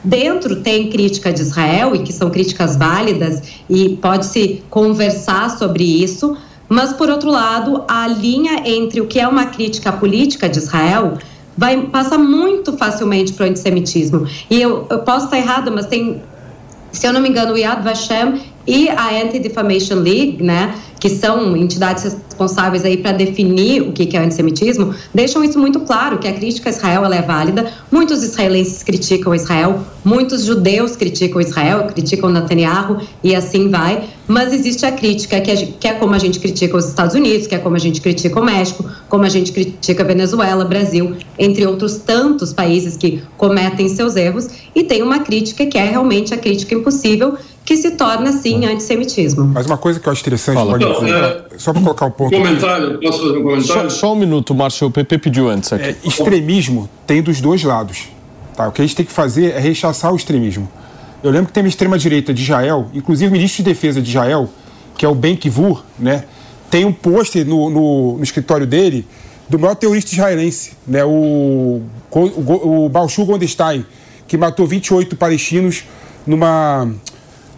F: dentro tem crítica de Israel e que são críticas válidas e pode-se conversar sobre isso, mas por outro lado, a linha entre o que é uma crítica política de Israel vai passa muito facilmente para o antissemitismo. E eu, eu posso estar errada, mas tem se eu não me engano, o Yad Vashem e a Anti-Defamation League, né, que são entidades responsáveis aí para definir o que é antissemitismo, deixam isso muito claro, que a crítica a Israel ela é válida. Muitos israelenses criticam Israel, muitos judeus criticam Israel, criticam Netanyahu e assim vai. Mas existe a crítica, que é, que é como a gente critica os Estados Unidos, que é como a gente critica o México, como a gente critica a Venezuela, Brasil, entre outros tantos países que cometem seus erros. E tem uma crítica que é realmente a crítica impossível, que se torna, sim, antissemitismo.
J: Mas uma coisa que eu acho interessante,
G: Fala. Não, é,
J: só para colocar um ponto.
G: Comentário, posso fazer um comentário?
B: Só, só um minuto, Márcio, o PP pediu antes aqui.
J: É, extremismo tem dos dois lados. Tá? O que a gente tem que fazer é rechaçar o extremismo. Eu lembro que tem uma extrema-direita de Israel, inclusive o ministro de Defesa de Israel, que é o Ben Kivur, né? tem um pôster no, no, no, escritório dele do maior terrorista israelense, né? o, o, o Balshur Gondestein, que matou 28 palestinos numa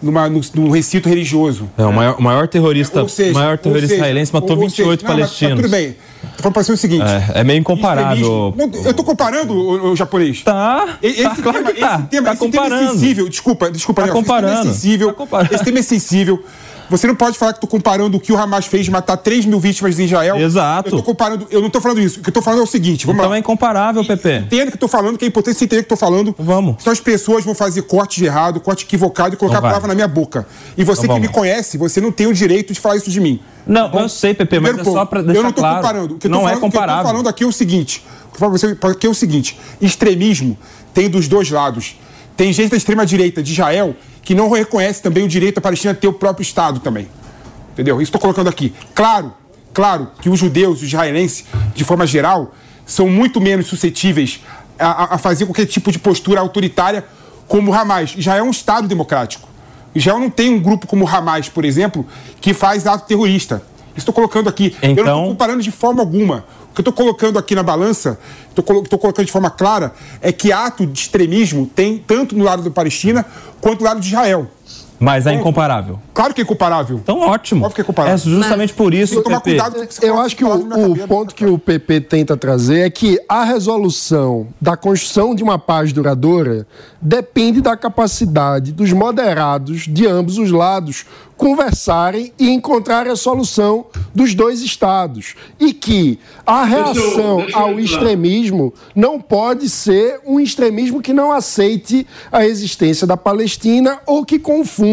J: numa, no, num recinto religioso.
C: É, o maior, maior terrorista, é, seja, maior terrorista seja, israelense matou 28 seja, palestinos.
J: Não, tudo bem. Falando pra você o seguinte.
C: É, é meio incomparável.
J: Não, eu tô comparando o, o japonês.
C: Tá.
J: Esse,
C: tá,
J: claro
C: tema,
J: tá.
C: esse tema,
J: tá
C: esse tema
J: é sensível. Desculpa, desculpa.
C: Tá comparando.
J: Esse tema é sensível.
C: Tá comparando.
J: Esse tema é sensível. Você não pode falar que estou comparando o que o Hamas fez de matar 3 mil vítimas em Israel.
C: Exato.
J: Eu comparando, eu não estou falando isso. O que eu estou falando é o seguinte, vamos
C: Então
J: lá.
C: é incomparável, Pepe.
J: Entenda o que eu tô falando, que é importante você entender o que eu tô falando.
C: Vamos.
J: Senão as pessoas vão fazer corte de errado, corte equivocado e colocar
C: vai.
J: a palavra na minha boca. E você
C: Então
J: que me
C: vamos.
J: conhece, você não tem o direito de falar isso de mim.
C: Não, eu sei, Pepe, mas é só pra deixar
J: Eu não tô
C: claro.
J: comparando. O que eu
C: não
J: falando,
C: é
J: o que eu
C: comparável.
J: falando aqui é o seguinte. Aqui é o seguinte: extremismo tem dos dois lados. Tem gente da extrema-direita de Israel que não reconhece também o direito da Palestina ter o próprio Estado também. Entendeu? Isso estou colocando aqui. Claro, claro que os judeus, os israelenses, de forma geral, são muito menos suscetíveis a, a- fazer qualquer tipo de postura autoritária como o Hamas. Israel é um Estado democrático. Israel não tem um grupo como o Hamas, por exemplo, que faz ato terrorista. Isso estou colocando aqui. Eu não
C: Então-
J: estou comparando de forma alguma. O que eu estou colocando aqui na balança, estou colocando de forma clara, é que ato de extremismo tem tanto no lado da Palestina quanto no lado de Israel.
C: Mas é incomparável.
J: Claro que é incomparável.
C: Então, ótimo.
J: Óbvio que é comparável.
C: É justamente por isso,
J: Tem que tomar
C: Pepe.
J: cuidado que
D: Eu acho que o, o ponto que o PP tenta trazer é que a resolução da construção de uma paz duradoura depende da capacidade dos moderados de ambos os lados conversarem e encontrarem a solução dos dois estados. E que a
G: Deixa eu-
D: reação
G: deixa eu
D: ao extremismo não pode ser um extremismo que não aceite a existência da Palestina ou que confunda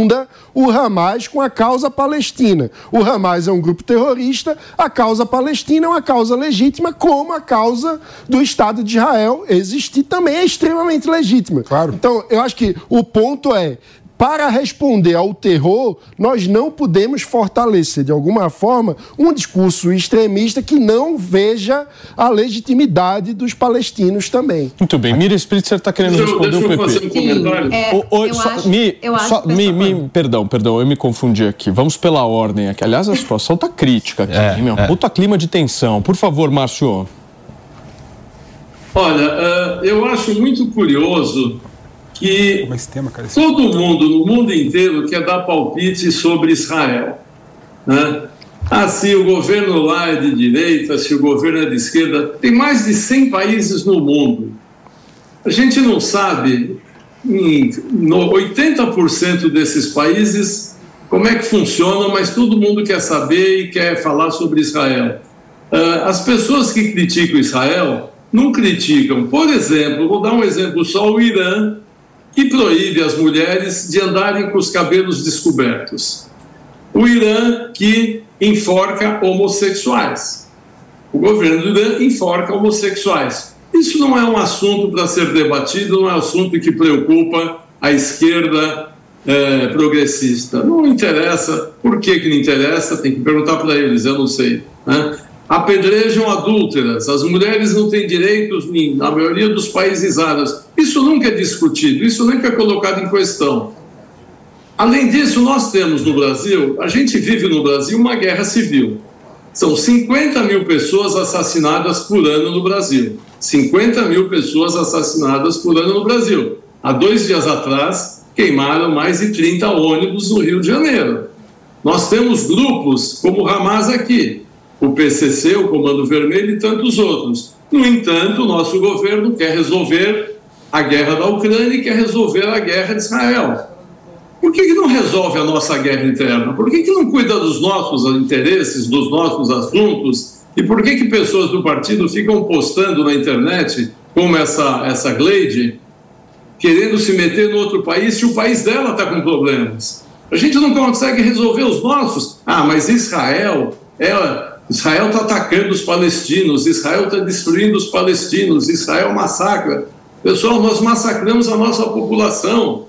D: o Hamas com a causa palestina. O Hamas é um grupo terrorista, a causa palestina é uma causa legítima, como a causa do Estado de Israel existir também é extremamente legítima.
J: Claro.
D: Então, eu acho que o ponto é. Para responder ao terror, nós não podemos fortalecer, de alguma forma, um discurso extremista que não veja a legitimidade dos palestinos também.
B: Muito bem. Mira Spritzer está querendo
G: Deixa
B: responder
G: deixa
B: o
G: eu fazer
B: PP.
G: um comentário.
F: é,
B: Ô, ô,
F: eu
B: só-
F: acho,
B: Mi, só- Mi, Mi, perdão, perdão, eu me confundi aqui. Vamos pela ordem aqui. Aliás, a [LAUGHS] situação tá crítica aqui,
C: É,
B: meu.
C: é.
B: Puta clima de tensão. Por favor, Márcio.
G: Olha, eh, eu acho muito curioso que
J: é tema,
G: todo mundo, no mundo inteiro, quer dar palpite sobre Israel. Né? Ah, se o governo lá é de direita, se o governo é de esquerda. Tem mais de 100 países no mundo. A gente não sabe, em no 80% desses países, como é que funciona, mas todo mundo quer saber e quer falar sobre Israel. Ah, as pessoas que criticam Israel não criticam. Por exemplo, vou dar um exemplo só: o Irã, que proíbe as mulheres de andarem com os cabelos descobertos. O Irã, que enforca homossexuais. O governo do Irã enforca homossexuais. Isso não é um assunto para ser debatido, não é um assunto que preocupa a esquerda eh, progressista. Não interessa. Por que, que não interessa? Tem que perguntar para eles, eu não sei. Né? Apedrejam adúlteras. As mulheres não têm direitos na maioria dos países árabes. Isso nunca é discutido, isso nunca é colocado em questão. Além disso, nós temos no Brasil, a gente vive no Brasil uma guerra civil. São 50 mil pessoas assassinadas por ano no Brasil. 50 mil pessoas assassinadas por ano no Brasil. Há dois dias atrás, queimaram mais de 30 ônibus no Rio de Janeiro. Nós temos grupos como o Hamas aqui, o PCC, o Comando Vermelho e tantos outros. No entanto, o nosso governo quer resolver a guerra da Ucrânia e quer resolver a guerra de Israel. Por que, que não resolve a nossa guerra interna? Por que, que não cuida dos nossos interesses, dos nossos assuntos? E por que, que pessoas do partido ficam postando na internet, como essa, essa Gleide, querendo se meter no outro país se o país dela está com problemas? A gente não consegue resolver os nossos. Ah, mas Israel, é, Israel está atacando os palestinos, Israel está destruindo os palestinos, Israel massacra. Pessoal, nós massacramos a nossa população.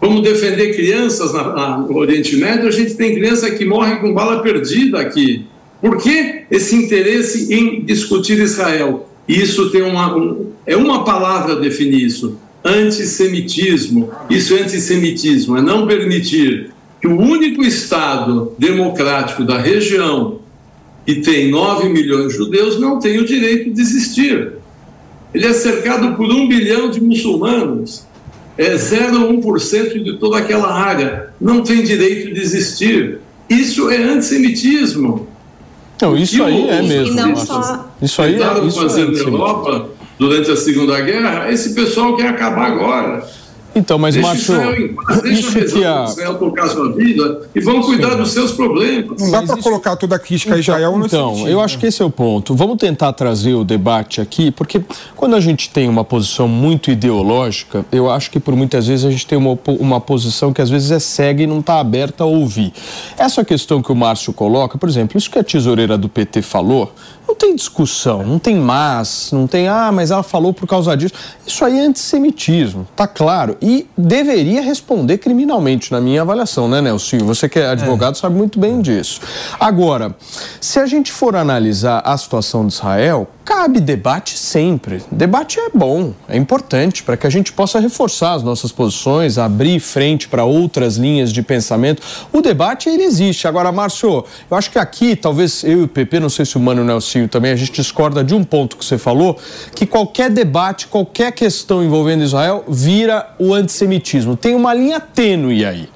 G: Vamos defender crianças na, na, no Oriente Médio, a gente tem criança que morre com bala perdida aqui. Por que esse interesse em discutir Israel? Isso tem uma, um, é uma palavra definir isso: antissemitismo. Isso é antissemitismo, é não permitir que o único Estado democrático da região, que tem 9 milhões de judeus, não tenha o direito de existir. Ele é cercado por um bilhão de muçulmanos é 0,1% de toda aquela área, não tem direito de existir. Isso é antissemitismo.
B: Não, isso
G: E
B: aí é mesmo.
F: E não
B: Márcio.
F: só-
B: Isso aí é, isso é
G: fazer na
B: antissemitismo.
G: Europa durante a Segunda Guerra, esse pessoal quer acabar agora.
B: Então, mas
G: deixa
B: Márcio,
G: Israel em paz, deixa
B: a...
G: Israel tocar sua vida e vão cuidar dos seus problemas.
J: Não dá para colocar toda a crítica a Israel nesse
B: Então,
J: sentido,
B: eu
J: né?
B: acho que esse é o ponto. Vamos tentar trazer o debate aqui, porque quando a gente tem uma posição muito ideológica, eu acho que por muitas vezes a gente tem uma, uma posição que às vezes é cega e não está aberta a ouvir. Essa questão que o Márcio coloca, por exemplo, isso que a tesoureira do PT falou, não tem discussão, não tem mas, não tem, ah, mas ela falou por causa disso. Isso aí é antissemitismo, tá claro. E deveria responder criminalmente, na minha avaliação, né, Nelson? Você que é advogado sabe muito bem disso. Agora, se a gente for analisar a situação de Israel, cabe debate sempre. Debate é bom, é importante para que a gente possa reforçar as nossas posições, abrir frente para outras linhas de pensamento. O debate ele existe. Agora, Márcio, eu acho que aqui, talvez eu e o PP, não sei se o Mano e também, a gente discorda de um ponto que você falou, que qualquer debate, qualquer questão envolvendo Israel vira o antissemitismo. Tem uma linha tênue aí.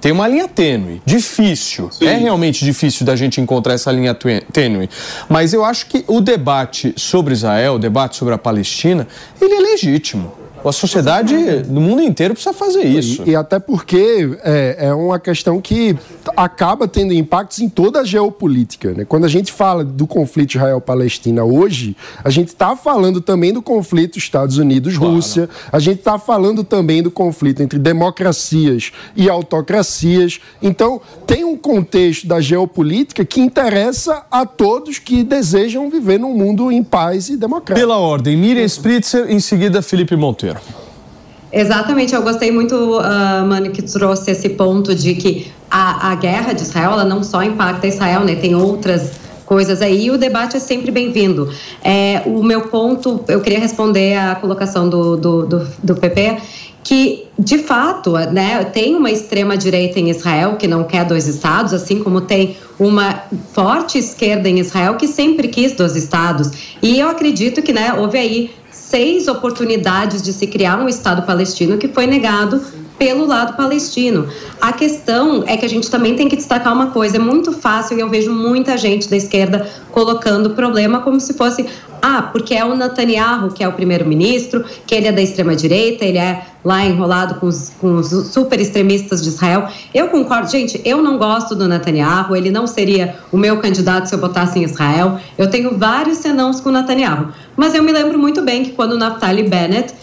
B: Tem uma linha tênue, difícil. É realmente difícil da gente encontrar essa linha tênue. Mas eu acho que o debate sobre Israel, o debate sobre a Palestina, ele é legítimo. A sociedade no mundo inteiro precisa fazer isso.
D: E, e até porque é, é uma questão que acaba tendo impactos em toda a geopolítica. Né? Quando a gente fala do conflito Israel-Palestina hoje, a gente está falando também do conflito Estados Unidos-Rússia, a gente está falando também do conflito entre democracias e autocracias. Então, tem um contexto da geopolítica que interessa a todos que desejam viver num mundo em paz e democrático.
B: Pela ordem, Miriam Spritzer, em seguida Felipe Monteiro.
F: Exatamente, eu gostei muito, uh, Mano, que trouxe esse ponto de que a, a guerra de Israel, ela não só impacta Israel, né? Tem outras coisas aí e o debate é sempre bem-vindo. É, o meu ponto, eu queria responder à colocação do, do, do, do PP, que de fato, né, tem uma extrema direita em Israel que não quer dois estados, assim como tem uma forte esquerda em Israel que sempre quis dois estados. E eu acredito que, né, houve aí seis oportunidades de se criar um Estado palestino que foi negado pelo lado palestino. A questão é que a gente também tem que destacar uma coisa, é muito fácil e eu vejo muita gente da esquerda colocando o problema como se fosse, ah, porque é o Netanyahu que é o primeiro-ministro, que ele é da extrema-direita, ele é lá enrolado com os, com os super extremistas de Israel. Eu concordo, gente, eu não gosto do Netanyahu, ele não seria o meu candidato se eu votasse em Israel. Eu tenho vários senãos com o Netanyahu. Mas eu me lembro muito bem que quando o Naftali Bennett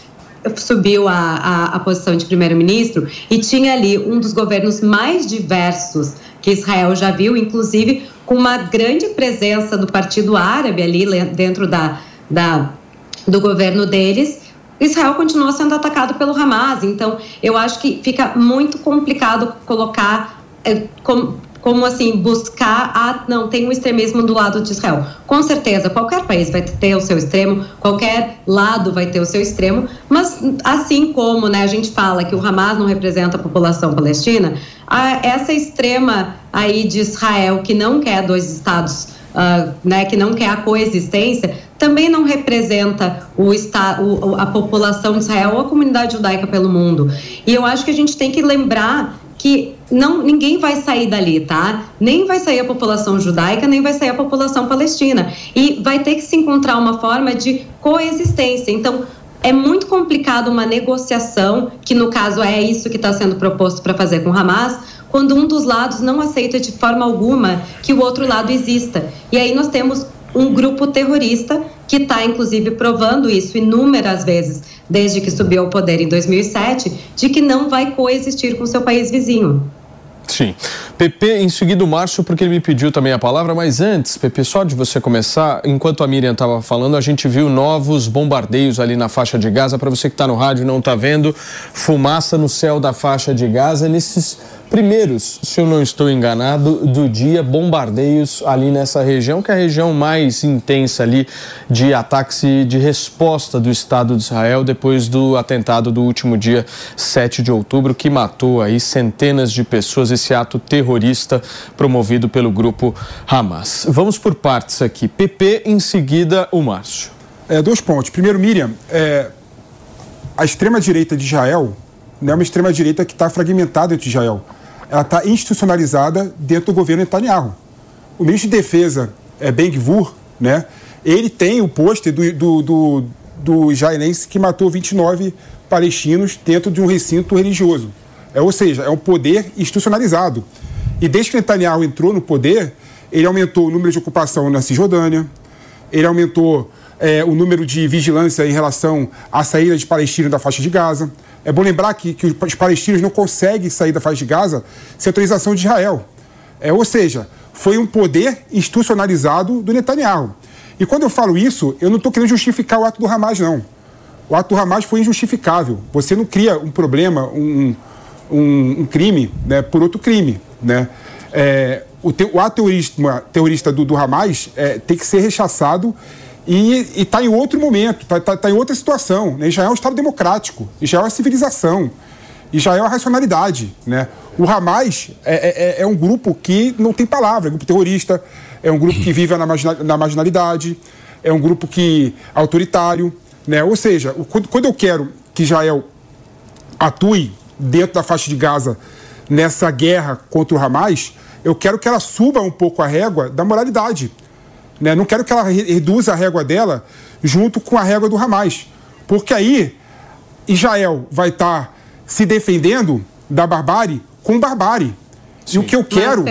F: subiu a, a, a posição de primeiro-ministro e tinha ali um dos governos mais diversos que Israel já viu, inclusive com uma grande presença do Partido Árabe ali dentro da, da, do governo deles. Israel continuou sendo atacado pelo Hamas, então eu acho que fica muito complicado colocar é, como, assim buscar a não tem um extremismo do lado de Israel. Com certeza, qualquer país vai ter o seu extremo, qualquer lado vai ter o seu extremo, mas assim como, né, a gente fala que o Hamas não representa a população palestina, essa extrema aí de Israel que não quer dois estados Uh, né, que não quer a coexistência, também não representa o, o, a população de Israel ou a comunidade judaica pelo mundo. E eu acho que a gente tem que lembrar que não, ninguém vai sair dali, tá? Nem vai sair a população judaica, nem vai sair a população palestina. E vai ter que se encontrar uma forma de coexistência. Então, é muito complicado uma negociação, que no caso é isso que está sendo proposto para fazer com Hamas, quando um dos lados não aceita de forma alguma que o outro lado exista. E aí nós temos um grupo terrorista que está, inclusive, provando isso inúmeras vezes, desde que subiu ao poder em 2007, de que não vai coexistir com seu país vizinho.
B: Sim. PP, em seguida o Márcio, porque ele me pediu também a palavra, mas antes, PP, só de você começar, enquanto a Miriam estava falando, a gente viu novos bombardeios ali na faixa de Gaza. Para você que está no rádio e não está vendo, fumaça no céu da faixa de Gaza nesses primeiros, se eu não estou enganado, do dia bombardeios ali nessa região, que é a região mais intensa ali de ataques e de resposta do Estado de Israel depois do atentado do último dia 7 de outubro, que matou aí centenas de pessoas, esse ato terrorista promovido pelo grupo Hamas. Vamos por partes aqui. PP, em seguida o Márcio.
J: É, dois pontos. Primeiro, Miriam, é, a extrema-direita de Israel não é uma extrema-direita que está fragmentada entre Israel. Ela está institucionalizada dentro do governo Netanyahu. O ministro de Defesa, é, Ben Gvur, né, ele tem o pôster do, do, do, do israelense que matou 29 palestinos dentro de um recinto religioso. É, ou seja, é um poder institucionalizado. E desde que Netanyahu entrou no poder, ele aumentou o número de ocupação na Cisjordânia, ele aumentou é, o número de vigilância em relação à saída de palestinos da faixa de Gaza. É bom lembrar que, que os palestinos não conseguem sair da faixa de Gaza sem autorização de Israel. É, ou seja, foi um poder institucionalizado do Netanyahu. E quando eu falo isso, eu não estou querendo justificar o ato do Hamas, não. O ato do Hamas foi injustificável. Você não cria um problema, um, um, um crime, né, por outro crime. Né? É, o, te, o ato terrorista, terrorista do, do Hamas é, tem que ser rechaçado e está em outro momento, está tá, tá em outra situação. Né? Israel é um Estado democrático, Israel é uma civilização, Israel é a racionalidade. Né? O Hamas é, é, é, um grupo que não tem palavra, é um grupo terrorista, é um grupo que vive na, na marginalidade, é um grupo que é autoritário. Né? Ou seja, quando, quando eu quero que Israel atue dentro da faixa de Gaza nessa guerra contra o Hamas, eu quero que ela suba um pouco a régua da moralidade. Né? Não quero que ela reduza a régua dela junto com a régua do Hamas. Porque aí Israel vai estar tá se defendendo da barbárie com barbárie. Sim. E o que eu quero,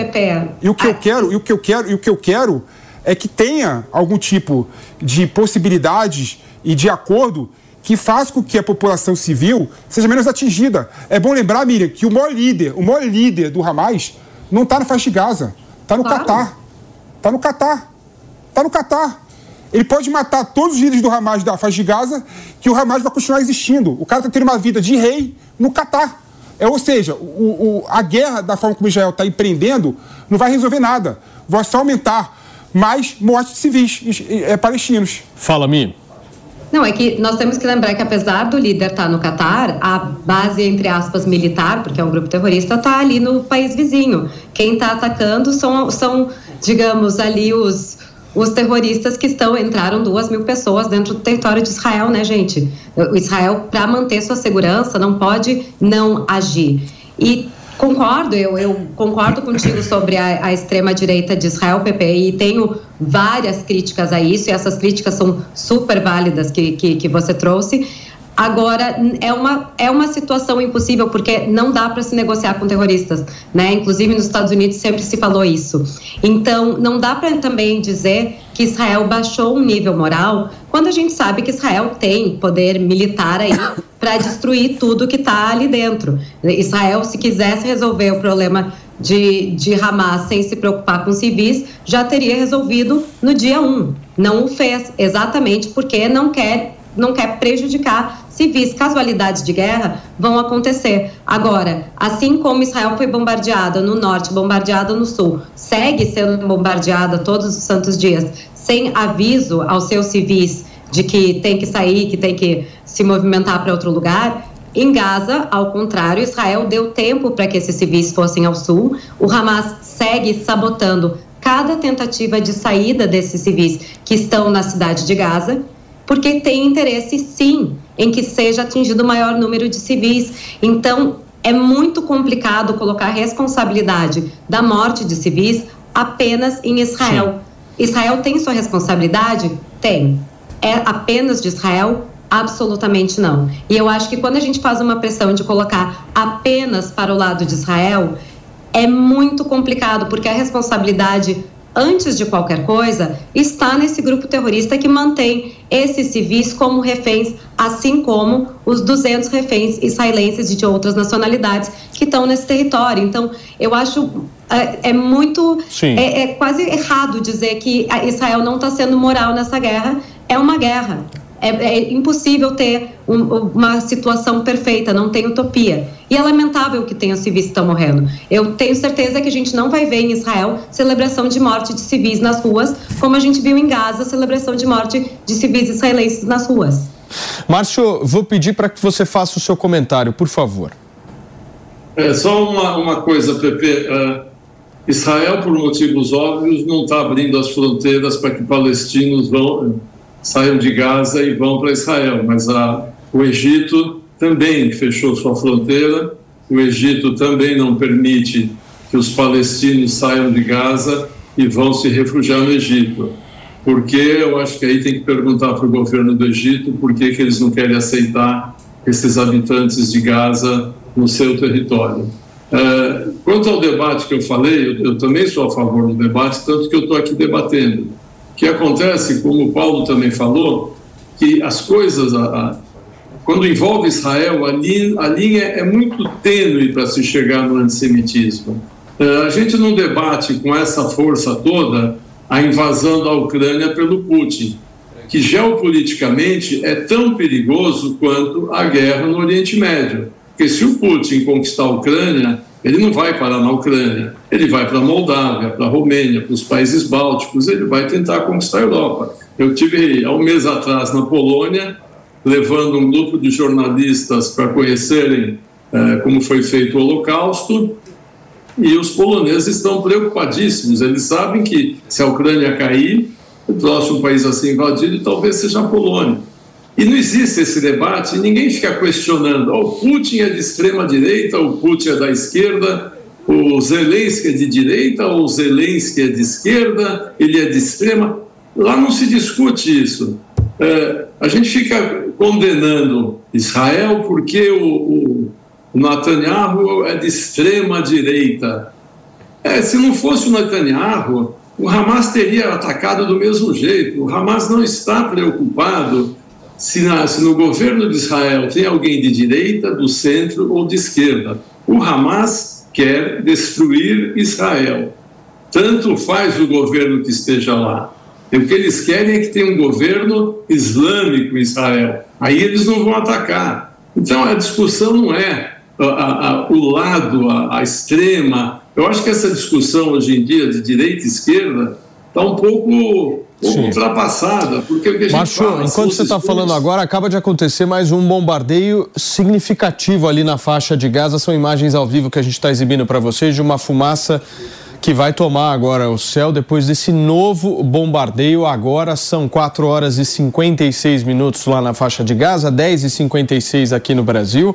J: e o que eu quero, e o que eu quero, e o que eu quero é que tenha algum tipo de possibilidades e de acordo que faz com que a população civil seja menos atingida. É bom lembrar, Miriam, que o maior líder, o maior líder do Hamas não está na faixa de Gaza, está no claro. Catar. Está no Catar. Está no Catar. Ele pode matar todos os líderes do Hamas da faixa de Gaza, que o Hamas vai continuar existindo. O cara está tendo uma vida de rei no Catar. É, ou seja, o, o, a guerra, da forma como Israel está empreendendo, não vai resolver nada. Vai só aumentar mais mortes de civis é, palestinos.
B: Fala, Mi.
F: Não, é que nós temos que lembrar que apesar do líder estar tá no Catar, a base, entre aspas, militar, porque é um grupo terrorista, está ali no país vizinho. Quem está atacando são, são, digamos, ali os, os terroristas que estão, entraram duas mil pessoas dentro do território de Israel, né, gente? O Israel, para manter sua segurança, não pode não agir. E Concordo, eu, eu concordo contigo sobre a, a extrema-direita de Israel, PP, e tenho várias críticas a isso, e essas críticas são super válidas que, que, que você trouxe. Agora, é uma, é uma situação impossível, porque não dá para se negociar com terroristas, né? Inclusive, nos Estados Unidos sempre se falou isso. Então, não dá para também dizer que Israel baixou um nível moral, quando a gente sabe que Israel tem poder militar aí [COUGHS] para destruir tudo que está ali dentro. Israel, se quisesse resolver o problema de, de Hamas sem se preocupar com civis, já teria resolvido no dia 1. Não o fez, exatamente porque não quer não quer prejudicar civis, casualidades de guerra vão acontecer. Agora, assim como Israel foi bombardeada no norte, bombardeada no sul, segue sendo bombardeada todos os santos dias, sem aviso aos seus civis de que tem que sair, que tem que se movimentar para outro lugar. Em Gaza, ao contrário, Israel deu tempo para que esses civis fossem ao sul. O Hamas segue sabotando cada tentativa de saída desses civis que estão na cidade de Gaza porque tem interesse, sim, em que seja atingido o maior número de civis. Então, é muito complicado colocar a responsabilidade da morte de civis apenas em Israel. Sim. Israel tem sua responsabilidade? Tem. É apenas de Israel? Absolutamente não. E eu acho que quando a gente faz uma pressão de colocar apenas para o lado de Israel, é muito complicado, porque a responsabilidade antes de qualquer coisa, está nesse grupo terrorista que mantém esses civis como reféns, assim como os 200 reféns israelenses de outras nacionalidades que estão nesse território. Então, eu acho é, é muito. É, é, quase errado dizer que Israel não está sendo moral nessa guerra. É uma guerra. É, é impossível ter um, uma situação perfeita, não tem utopia. E é lamentável que tenha civis que estão morrendo. Eu tenho certeza que a gente não vai ver em Israel celebração de morte de civis nas ruas, como a gente viu em Gaza, celebração de morte de civis israelenses nas ruas.
B: Márcio, vou pedir para que você faça o seu comentário, por favor.
G: É só uma, uma coisa, Pepe. Uh, Israel, por motivos óbvios, não está abrindo as fronteiras para que palestinos vão saiam de Gaza e vão para Israel, mas a, o Egito também fechou sua fronteira, o Egito também não permite que os palestinos saiam de Gaza e vão se refugiar no Egito. porque eu acho que aí tem que perguntar para o governo do Egito por que, que eles não querem aceitar esses habitantes de Gaza no seu território. É, quanto ao debate que eu falei, eu, eu, também sou a favor do debate, tanto que eu estou aqui debatendo. Que acontece, como o Paulo também falou, que as coisas, a, a, quando envolve Israel, a linha, a linha é muito tênue para se chegar no antissemitismo. É, a gente não debate com essa força toda a invasão da Ucrânia pelo Putin, que geopoliticamente é tão perigoso quanto a guerra no Oriente Médio. Porque se o Putin conquistar a Ucrânia, ele não vai parar na Ucrânia, ele vai para a Moldávia, para a Romênia, para os países bálticos, ele vai tentar conquistar a Europa. Eu tive há um mês atrás na Polônia, levando um grupo de jornalistas para conhecerem eh, como foi feito o Holocausto, e os poloneses estão preocupadíssimos. Eles sabem que se a Ucrânia cair, o próximo país a ser invadido talvez seja a Polônia. E não existe esse debate, ninguém fica questionando, oh, o Putin é de extrema direita, o Putin é da esquerda, o Zelensky é de direita, ou o Zelensky é de esquerda, ele é de extrema. Lá não se discute isso. É, a gente fica condenando Israel porque o, o, Netanyahu é de extrema direita. É, se não fosse o Netanyahu, o Hamas teria atacado do mesmo jeito. O Hamas não está preocupado se, na, se no governo de Israel tem alguém de direita, do centro ou de esquerda. O Hamas quer destruir Israel. Tanto faz o governo que esteja lá. E o que eles querem é que tenha um governo islâmico em Israel. Aí eles não vão atacar. Então a discussão não é a, a, o lado, a, a extrema. Eu acho que essa discussão hoje em dia de direita e esquerda está um pouco Sim. ultrapassada, porque o que a gente
B: Macho, fala, enquanto você está falando agora, acaba de acontecer mais um bombardeio significativo ali na faixa de Gaza. São imagens ao vivo que a gente está exibindo para vocês de uma fumaça que vai tomar agora o céu depois desse novo bombardeio. Agora são 4 horas e 56 minutos lá na faixa de Gaza, 10 e 56 aqui no Brasil,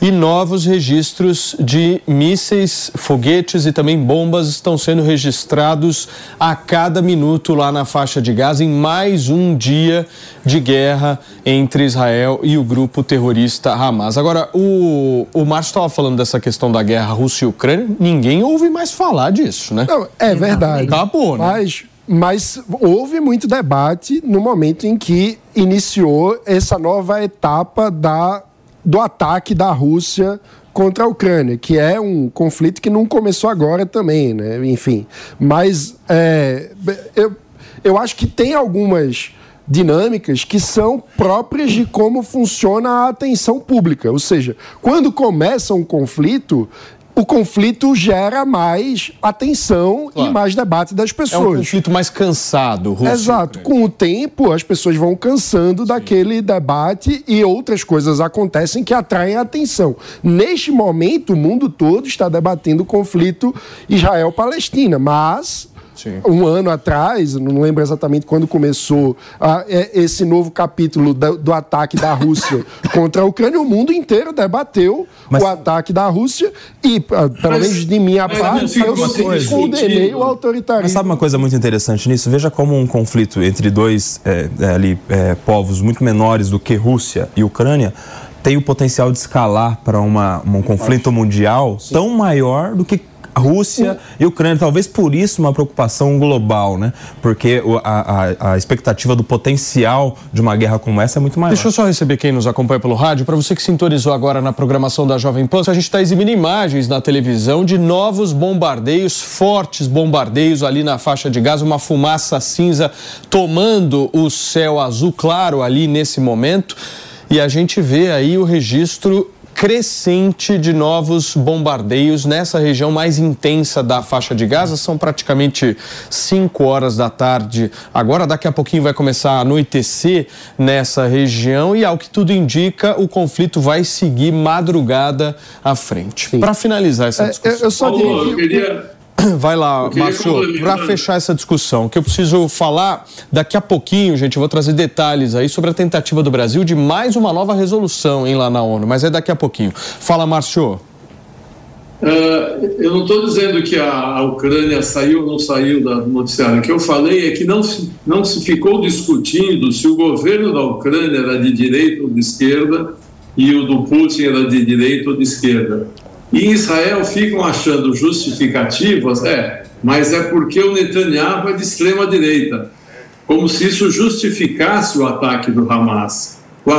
B: e novos registros de mísseis, foguetes e também bombas estão sendo registrados a cada minuto lá na faixa de Gaza em mais um dia de guerra entre Israel e o grupo terrorista Hamas. Agora, o, o Márcio estava falando dessa questão da guerra Rússia e Ucrânia, ninguém ouve mais falar disso isso, né?
D: Não, é verdade.
B: Acabou, né?
D: Mas, mas houve muito debate no momento em que iniciou essa nova etapa da, do ataque da Rússia contra a Ucrânia, que é um conflito que não começou agora também, né? Enfim, mas é, eu, eu acho que tem algumas dinâmicas que são próprias de como funciona a atenção pública. Ou seja, quando começa um conflito, o conflito gera mais atenção claro. e mais debate das pessoas. É um
B: conflito mais cansado,
D: Rússia. Exato. Com o tempo, as pessoas vão cansando Sim. daquele debate e outras coisas acontecem que atraem a atenção. Neste momento, o mundo todo está debatendo o conflito Israel-Palestina, mas Sim. um ano atrás, não lembro exatamente quando começou uh, esse novo capítulo do, do, ataque da Rússia [LAUGHS] contra a Ucrânia, o mundo inteiro debateu mas, o ataque da Rússia e, uh, pelo mas, menos de minha parte, eu condenei o autoritarismo.
C: Mas sabe uma coisa muito interessante nisso? Veja como um conflito entre dois é, é, ali, é, povos muito menores do que Rússia e Ucrânia tem o potencial de escalar para um conflito mundial Sim. tão maior do que Rússia e Ucrânia. Talvez por isso uma preocupação global, né? Porque a, a, a, expectativa do potencial de uma guerra como essa é muito maior.
B: Deixa eu só receber quem nos acompanha pelo rádio. Para você que sintonizou agora na programação da Jovem Pan, a gente está exibindo imagens na televisão de novos bombardeios, fortes bombardeios ali na faixa de Gaza, uma fumaça cinza tomando o céu azul claro ali nesse momento. E a gente vê aí o registro crescente de novos bombardeios nessa região mais intensa da faixa de Gaza. São praticamente 5 horas da tarde. Agora, daqui a pouquinho, vai começar a anoitecer nessa região e, ao que tudo indica, o conflito vai seguir madrugada à frente. Para finalizar essa discussão.
D: É, eu só diria [COUGHS]
B: Vai lá, Márcio, para fechar essa discussão, que eu preciso falar daqui a pouquinho, gente, eu vou trazer detalhes aí sobre a tentativa do Brasil de mais uma nova resolução em lá na ONU, mas é daqui a pouquinho. Fala, Márcio.
G: Uh, eu não estou dizendo que a, a, Ucrânia saiu ou não saiu do noticiário. O que eu falei é que não se, não se ficou discutindo se o governo da Ucrânia era de direita ou de esquerda e o do Putin era de direita ou de esquerda. E em Israel ficam achando justificativas, é, mas é porque o Netanyahu é de extrema direita, como se isso justificasse o ataque do Hamas. O,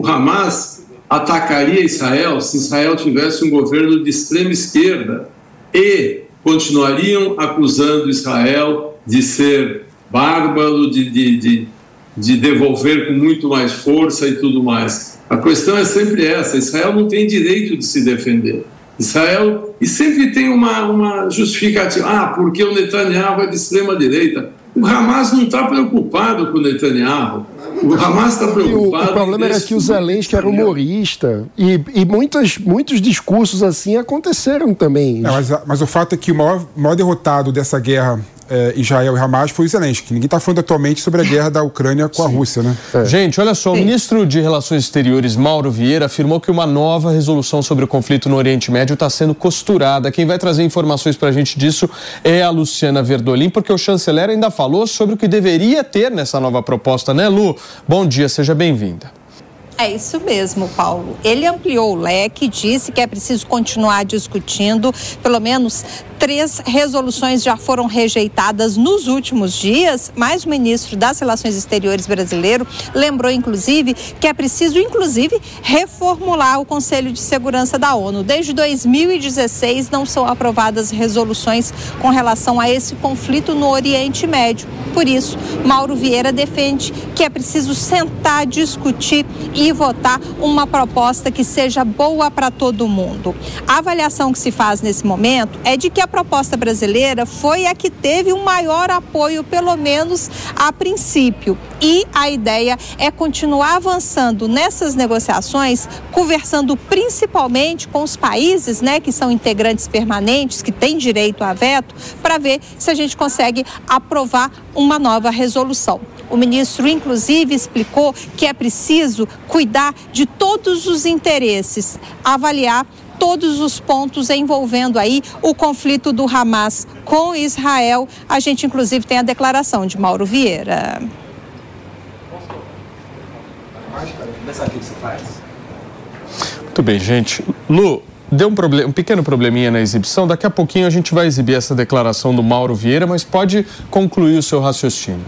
G: o Hamas atacaria Israel se Israel tivesse um governo de extrema esquerda e continuariam acusando Israel de ser bárbaro, de, de, de, de devolver com muito mais força e tudo mais. A questão é sempre essa: Israel não tem direito de se defender. Israel, e sempre tem uma, uma justificativa, ah, porque o Netanyahu é de extrema direita. O Hamas não está preocupado com o Netanyahu. O Hamas está preocupado.
D: O, o problema era que o Zelensky era humorista. E, e muitos, muitos discursos assim aconteceram também.
J: Não, mas, mas, o fato é que o maior, maior derrotado dessa guerra é, Israel e Hamas foi o Zelensky. Ninguém está falando atualmente sobre a guerra da Ucrânia com a Rússia, né?
B: É. Gente, olha só, o ministro de Relações Exteriores, Mauro Vieira, afirmou que uma nova resolução sobre o conflito no Oriente Médio está sendo costurada. Quem vai trazer informações para a gente disso é a Luciana Verdolim, porque o chanceler ainda falou sobre o que deveria ter nessa nova proposta, né, Lu? Bom dia, seja bem-vinda.
K: É isso mesmo, Paulo. Ele ampliou o leque, disse que é preciso continuar discutindo, pelo menos Três resoluções já foram rejeitadas nos últimos dias, mas o ministro das Relações Exteriores brasileiro lembrou, inclusive, que é preciso, inclusive, reformular o Conselho de Segurança da ONU. Desde 2016 não são aprovadas resoluções com relação a esse conflito no Oriente Médio. Por isso, Mauro Vieira defende que é preciso sentar, discutir e votar uma proposta que seja boa para todo mundo. A avaliação que se faz nesse momento é de que a a proposta brasileira foi a que teve um maior apoio, pelo menos a princípio. E a ideia é continuar avançando nessas negociações, conversando principalmente com os países né, que são integrantes permanentes, que têm direito a veto, para ver se a gente consegue aprovar uma nova resolução. O ministro, inclusive, explicou que é preciso cuidar de todos os interesses, avaliar todos os pontos envolvendo aí o conflito do Hamas com Israel. A gente, inclusive, tem a declaração de Mauro Vieira.
B: Muito bem, gente. Lu, deu um, um pequeno probleminha na exibição. Daqui a pouquinho a gente vai exibir essa declaração do Mauro Vieira, mas pode concluir o seu raciocínio.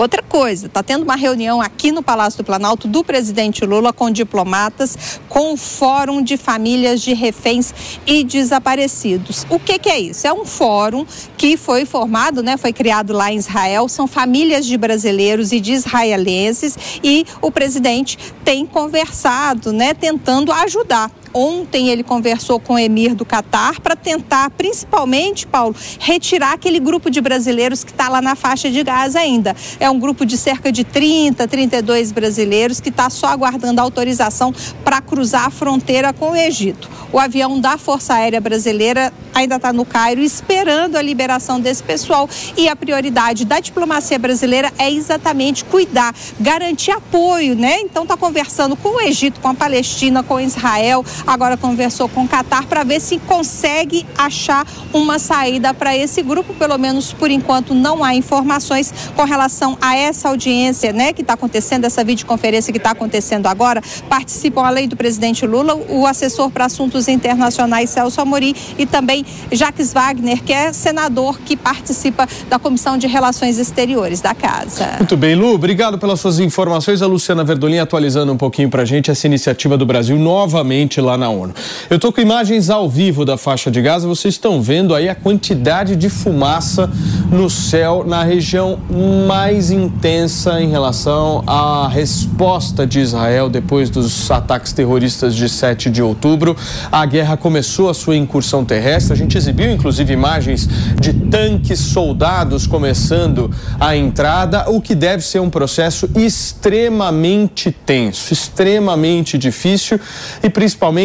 K: Outra coisa, está tendo uma reunião aqui no Palácio do Planalto do presidente Lula com diplomatas, com o Fórum de Famílias de Reféns e Desaparecidos. O que, que é isso? É um fórum que foi formado, né, foi criado lá em Israel, são famílias de brasileiros e de israelenses e o presidente tem conversado, né, tentando ajudar Ontem ele conversou com o emir do Catar para tentar, principalmente, Paulo, retirar aquele grupo de brasileiros que está lá na faixa de Gaza ainda. É um grupo de cerca de 30, 32 brasileiros que está só aguardando autorização para cruzar a fronteira com o Egito. O avião da Força Aérea Brasileira ainda está no Cairo esperando a liberação desse pessoal e a prioridade da diplomacia brasileira é exatamente cuidar, garantir apoio, né? Então está conversando com o Egito, com a Palestina, com Israel, agora conversou com o Catar para ver se consegue achar uma saída para esse grupo. Pelo menos por enquanto não há informações com relação a essa audiência, né, que está acontecendo, essa videoconferência que está acontecendo agora. Participam, além do presidente Lula, o assessor para assuntos internacionais Celso Amorim e também Jacques Wagner, que é senador que participa da Comissão de Relações Exteriores da Casa.
B: Muito bem, Lu, obrigado pelas suas informações. A Luciana Verdolim atualizando um pouquinho para a gente essa iniciativa do Brasil novamente lá lá na ONU. Eu estou com imagens ao vivo da faixa de Gaza. Vocês estão vendo aí a quantidade de fumaça no céu na região mais intensa em relação à resposta de Israel depois dos ataques terroristas de 7 de outubro. A guerra começou a sua incursão terrestre. A gente exibiu inclusive imagens de tanques, soldados começando a entrada, o que deve ser um processo extremamente tenso, extremamente difícil e principalmente,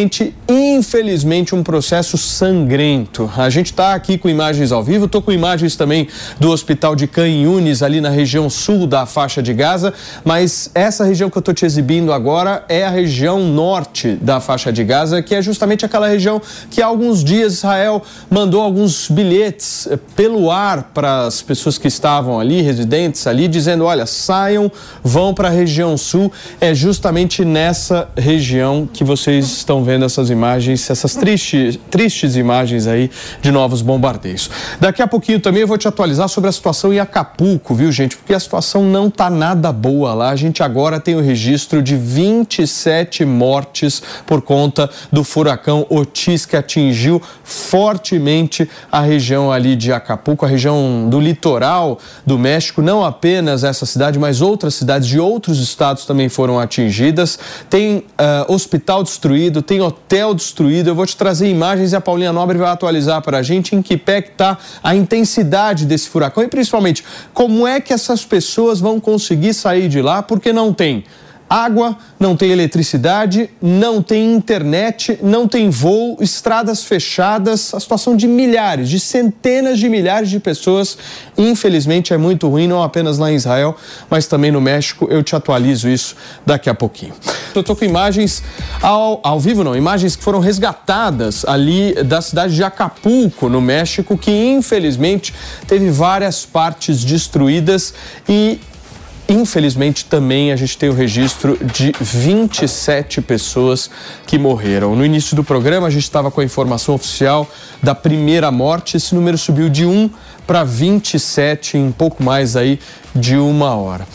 B: infelizmente, um processo sangrento. A gente está aqui com imagens ao vivo, estou com imagens também do hospital de Can Yunis, ali na região sul da faixa de Gaza, mas essa região que eu estou te exibindo agora é a região norte da faixa de Gaza, que é justamente aquela região que há alguns dias Israel mandou alguns bilhetes eh, pelo ar para as pessoas que estavam ali, residentes ali, dizendo: olha, saiam, vão para a região sul. É justamente nessa região que vocês estão vendo essas imagens, essas tristes, tristes imagens aí de novos bombardeios. Daqui a pouquinho também eu vou te atualizar sobre a situação em Acapulco, viu, gente? Porque a situação não tá nada boa lá. A gente agora tem o registro de 27 mortes por conta do furacão Otis que atingiu fortemente a região ali de Acapulco, a região do litoral do México, não apenas essa cidade, mas outras cidades de outros estados também foram atingidas. Tem uh, hospital destruído, tem hotel destruído. Eu vou te trazer imagens e a Paulinha Nobre vai atualizar para a gente em que pé está a intensidade desse furacão e principalmente como é que essas pessoas vão conseguir sair de lá porque não tem água, não tem eletricidade, não tem internet, não tem voo, estradas fechadas, a situação de milhares, de centenas de milhares de pessoas, infelizmente é muito ruim, não apenas lá em Israel, mas também no México. Eu te atualizo isso daqui a pouquinho. Eu estou com imagens ao, ao vivo, não, imagens que foram resgatadas ali da cidade de Acapulco, no México, que infelizmente teve várias partes destruídas e Infelizmente, também a gente tem o registro de 27 pessoas que morreram. No início do programa, a gente estava com a informação oficial da primeira morte. Esse número subiu de 1 para 27 em pouco mais aí de uma hora.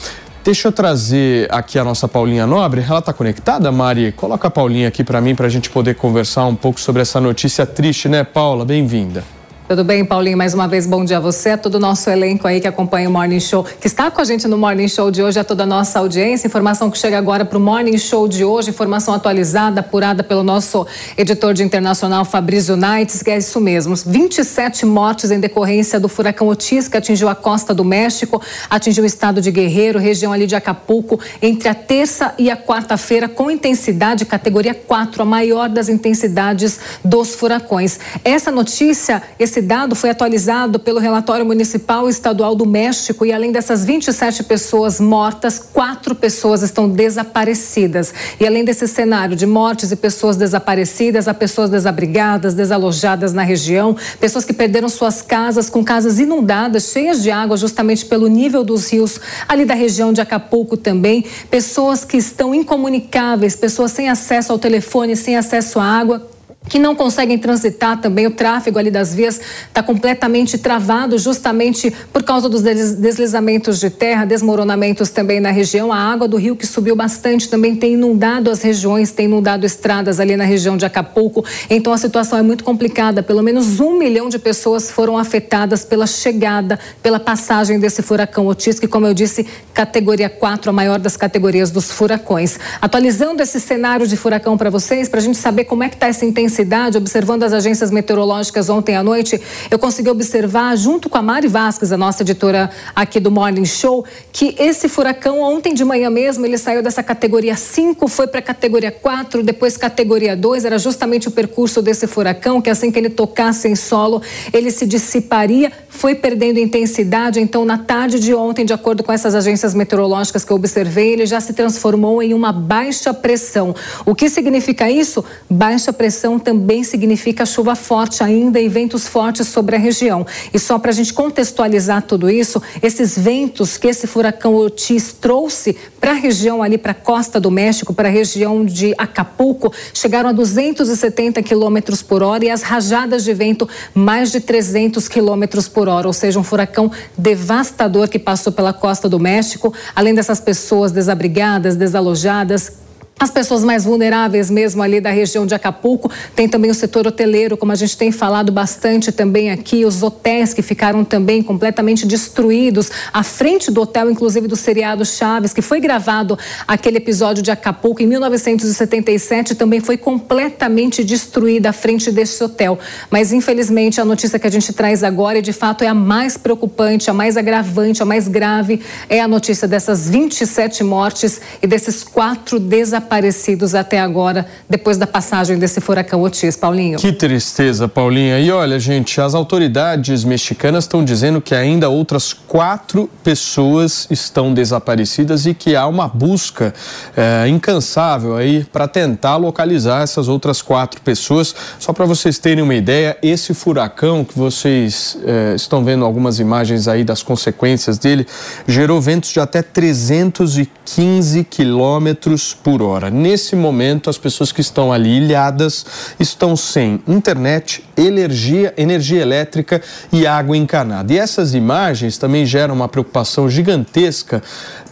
B: Deixa eu trazer aqui a nossa Paulinha Nobre. Ela está conectada, Mari? Coloca a Paulinha aqui para mim para a gente poder conversar um pouco sobre essa notícia triste, né, Paula? Bem-vinda.
E: Tudo bem, Paulinho? Mais uma vez, bom dia a você, a todo o nosso elenco aí que acompanha o Morning Show, que está com a gente no Morning Show de hoje, a toda a nossa audiência. Informação que chega agora para o Morning Show de hoje, informação atualizada, apurada pelo nosso editor de internacional, Fabrício Nights, que é isso mesmo. 27 mortes em decorrência do furacão Otis, que atingiu a costa do México, atingiu o estado de Guerreiro, região ali de Acapulco, entre a terça e a quarta-feira, com intensidade categoria 4, a maior das intensidades dos furacões. Essa notícia, esse esse dado foi atualizado pelo relatório municipal estadual do México e além dessas 27 pessoas mortas, quatro pessoas estão desaparecidas. E além desse cenário de mortes e pessoas desaparecidas, há pessoas desabrigadas, desalojadas na região, pessoas que perderam suas casas com casas inundadas, cheias de água, justamente pelo nível dos rios ali da região de Acapulco também, pessoas que estão incomunicáveis, pessoas sem acesso ao telefone, sem acesso à água que não conseguem transitar também. O tráfego ali das vias está completamente travado, justamente por causa dos deslizamentos de terra, desmoronamentos também na região. A água do rio que subiu bastante também tem inundado as regiões, tem inundado estradas ali na região de Acapulco. Então a situação é muito complicada. Pelo menos um milhão de pessoas foram afetadas pela chegada, pela passagem desse furacão Otis, que, como eu disse, categoria 4, a maior das categorias dos furacões. Atualizando esse cenário de furacão para vocês, para a gente saber como é que está essa intensidade intensidade, observando as agências meteorológicas ontem à noite, eu consegui observar, junto com a Mari Vasques, a nossa editora aqui do Morning Show, que esse furacão, ontem de manhã mesmo, ele saiu dessa categoria 5, foi para categoria 4, depois categoria 2, era justamente o percurso desse furacão, que assim que ele tocasse em solo, ele se dissiparia, foi perdendo intensidade, então na tarde de ontem, de acordo com essas agências meteorológicas que eu observei, ele já se transformou em uma baixa pressão. O que significa isso? Baixa pressão também significa chuva forte ainda e ventos fortes sobre a região. E só para a gente contextualizar tudo isso, esses ventos que esse furacão Otis trouxe para a região ali, para a costa do México, para a região de Acapulco, chegaram a 270 quilômetros por hora e as rajadas de vento mais de 300 quilômetros por hora, ou seja, um furacão devastador que passou pela costa do México, além dessas pessoas desabrigadas, desalojadas, as pessoas mais vulneráveis mesmo ali da região de Acapulco. Tem também o setor hoteleiro, como a gente tem falado bastante também aqui, os hotéis que ficaram também completamente destruídos. À frente do hotel, inclusive do seriado Chaves, que foi gravado aquele episódio de Acapulco em 1977, também foi completamente destruída à frente desse hotel. Mas infelizmente a notícia que a gente traz agora e de fato é a mais preocupante, a mais agravante, a mais grave, é a notícia dessas 27 mortes e desses quatro desaparecidos desaparecidos até agora, depois da passagem desse furacão Otis, Paulinho.
B: Que tristeza, Paulinha. E olha, gente, as autoridades mexicanas estão dizendo que ainda outras quatro pessoas estão desaparecidas e que há uma busca é, incansável aí para tentar localizar essas outras quatro pessoas. Só para vocês terem uma ideia, esse furacão que vocês é, estão vendo algumas imagens aí das consequências dele, gerou ventos de até 315 quilômetros por hora. Nesse momento, as pessoas que estão ali ilhadas estão sem internet, energia, energia elétrica e água encanada. E essas imagens também geram uma preocupação gigantesca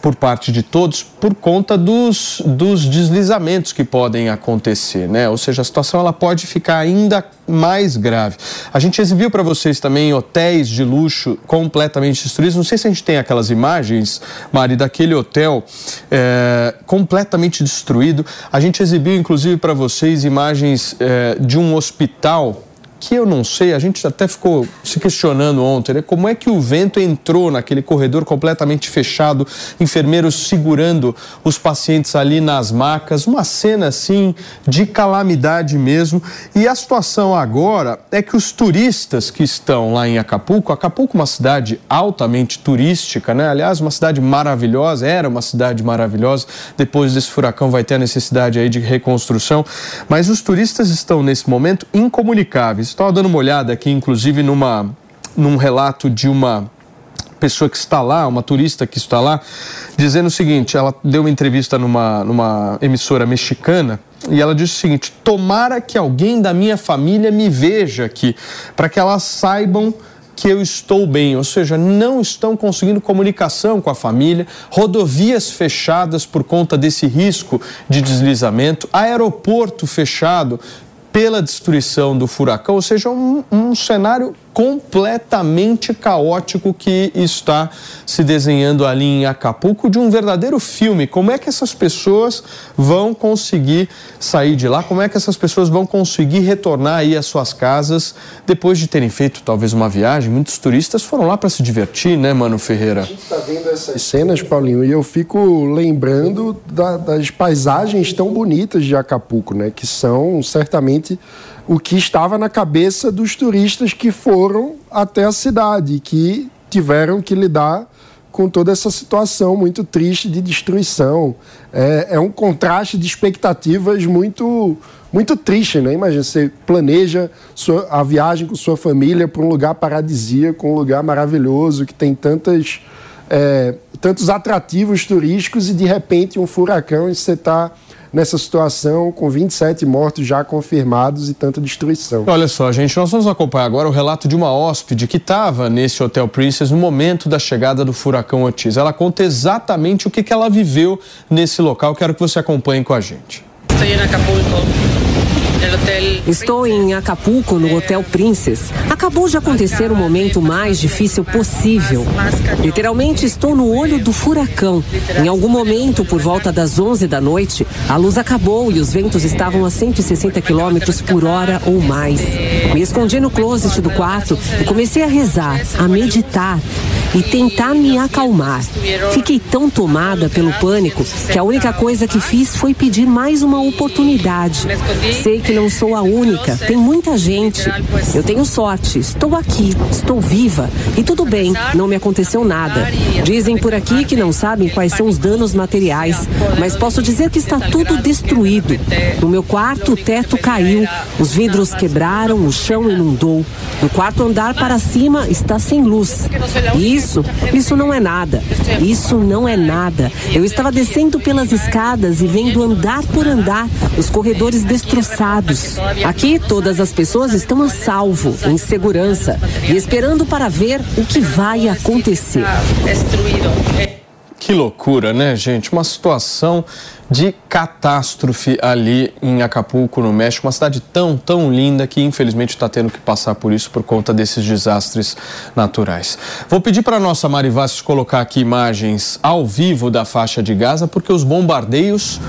B: por parte de todos por conta dos, dos deslizamentos que podem acontecer, né? Ou seja, a situação ela pode ficar ainda mais grave. A gente exibiu para vocês também hotéis de luxo completamente destruídos. Não sei se a gente tem aquelas imagens, Mari, daquele hotel é, completamente destruído. A gente exibiu, inclusive, para vocês imagens é, de um hospital que eu não sei, a gente até ficou se questionando ontem, né? Como é que o vento entrou naquele corredor completamente fechado, enfermeiros segurando os pacientes ali nas macas, uma cena assim de calamidade mesmo. E a situação agora é que os turistas que estão lá em Acapulco, Acapulco é uma cidade altamente turística, né? Aliás, uma cidade maravilhosa, era uma cidade maravilhosa. Depois desse furacão vai ter a necessidade aí de reconstrução, mas os turistas estão nesse momento incomunicáveis Estava dando uma olhada aqui, inclusive, numa, num relato de uma pessoa que está lá, uma turista que está lá, dizendo o seguinte: ela deu uma entrevista numa, numa emissora mexicana e ela disse o seguinte: tomara que alguém da minha família me veja aqui, para que elas saibam que eu estou bem, ou seja, não estão conseguindo comunicação com a família, rodovias fechadas por conta desse risco de deslizamento, aeroporto fechado pela destruição do furacão, ou seja, um, um cenário completamente caótico que está se desenhando ali em Acapulco de um verdadeiro filme. Como é que essas pessoas vão conseguir sair de lá? Como é que essas pessoas vão conseguir retornar aí às suas casas depois de terem feito talvez uma viagem? Muitos turistas foram lá para se divertir, né, Mano Ferreira?
D: A gente está vendo essas cenas, Paulinho, e eu fico lembrando da, das paisagens tão bonitas de Acapulco, né, que são certamente o que estava na cabeça dos turistas que foram até a cidade, que tiveram que lidar com toda essa situação muito triste de destruição. É, é um contraste de expectativas muito muito triste, né? Imagina, você planeja sua, a viagem com sua família para um lugar paradisíaco, um lugar maravilhoso, que tem tantas, é, tantos atrativos turísticos e de repente um furacão e você está nessa situação, com 27 mortos já confirmados e tanta destruição.
B: Olha só, gente, nós vamos acompanhar agora o relato de uma hóspede que estava nesse Hotel Princess no momento da chegada do furacão Otis. Ela conta exatamente o que, que ela viveu nesse local. Quero que você acompanhe com a gente.
L: Acapulco.
M: Estou em Acapulco, no Hotel Princess. Acabou de acontecer o momento mais difícil possível. Literalmente estou no olho do furacão. Em algum momento, por volta das 11 da noite, a luz acabou e os ventos estavam a 160 quilômetros por hora ou mais. Me escondi no closet do quarto e comecei a rezar, a meditar e tentar me acalmar. Fiquei tão tomada pelo pânico que a única coisa que fiz foi pedir mais uma oportunidade. Sei que não sou a única, tem muita gente. Eu tenho sorte, estou aqui, estou viva e tudo bem, não me aconteceu nada. Dizem por aqui que não sabem quais são os danos materiais, mas posso dizer que está tudo destruído. No meu quarto, o teto caiu, os vidros quebraram, o chão inundou. No quarto andar para cima está sem luz. Isso, isso não é nada. Isso não é nada. Eu estava descendo pelas escadas e vendo andar por andar os corredores destroçados. Aqui todas as pessoas estão a salvo, em segurança e esperando para ver o que vai acontecer.
B: Que loucura, né, gente? Uma situação de catástrofe ali em Acapulco, no México. Uma cidade tão, tão linda que infelizmente está tendo que passar por isso por conta desses desastres naturais. Vou pedir para a nossa Mari Vassos colocar aqui imagens ao vivo da faixa de Gaza, porque os bombardeios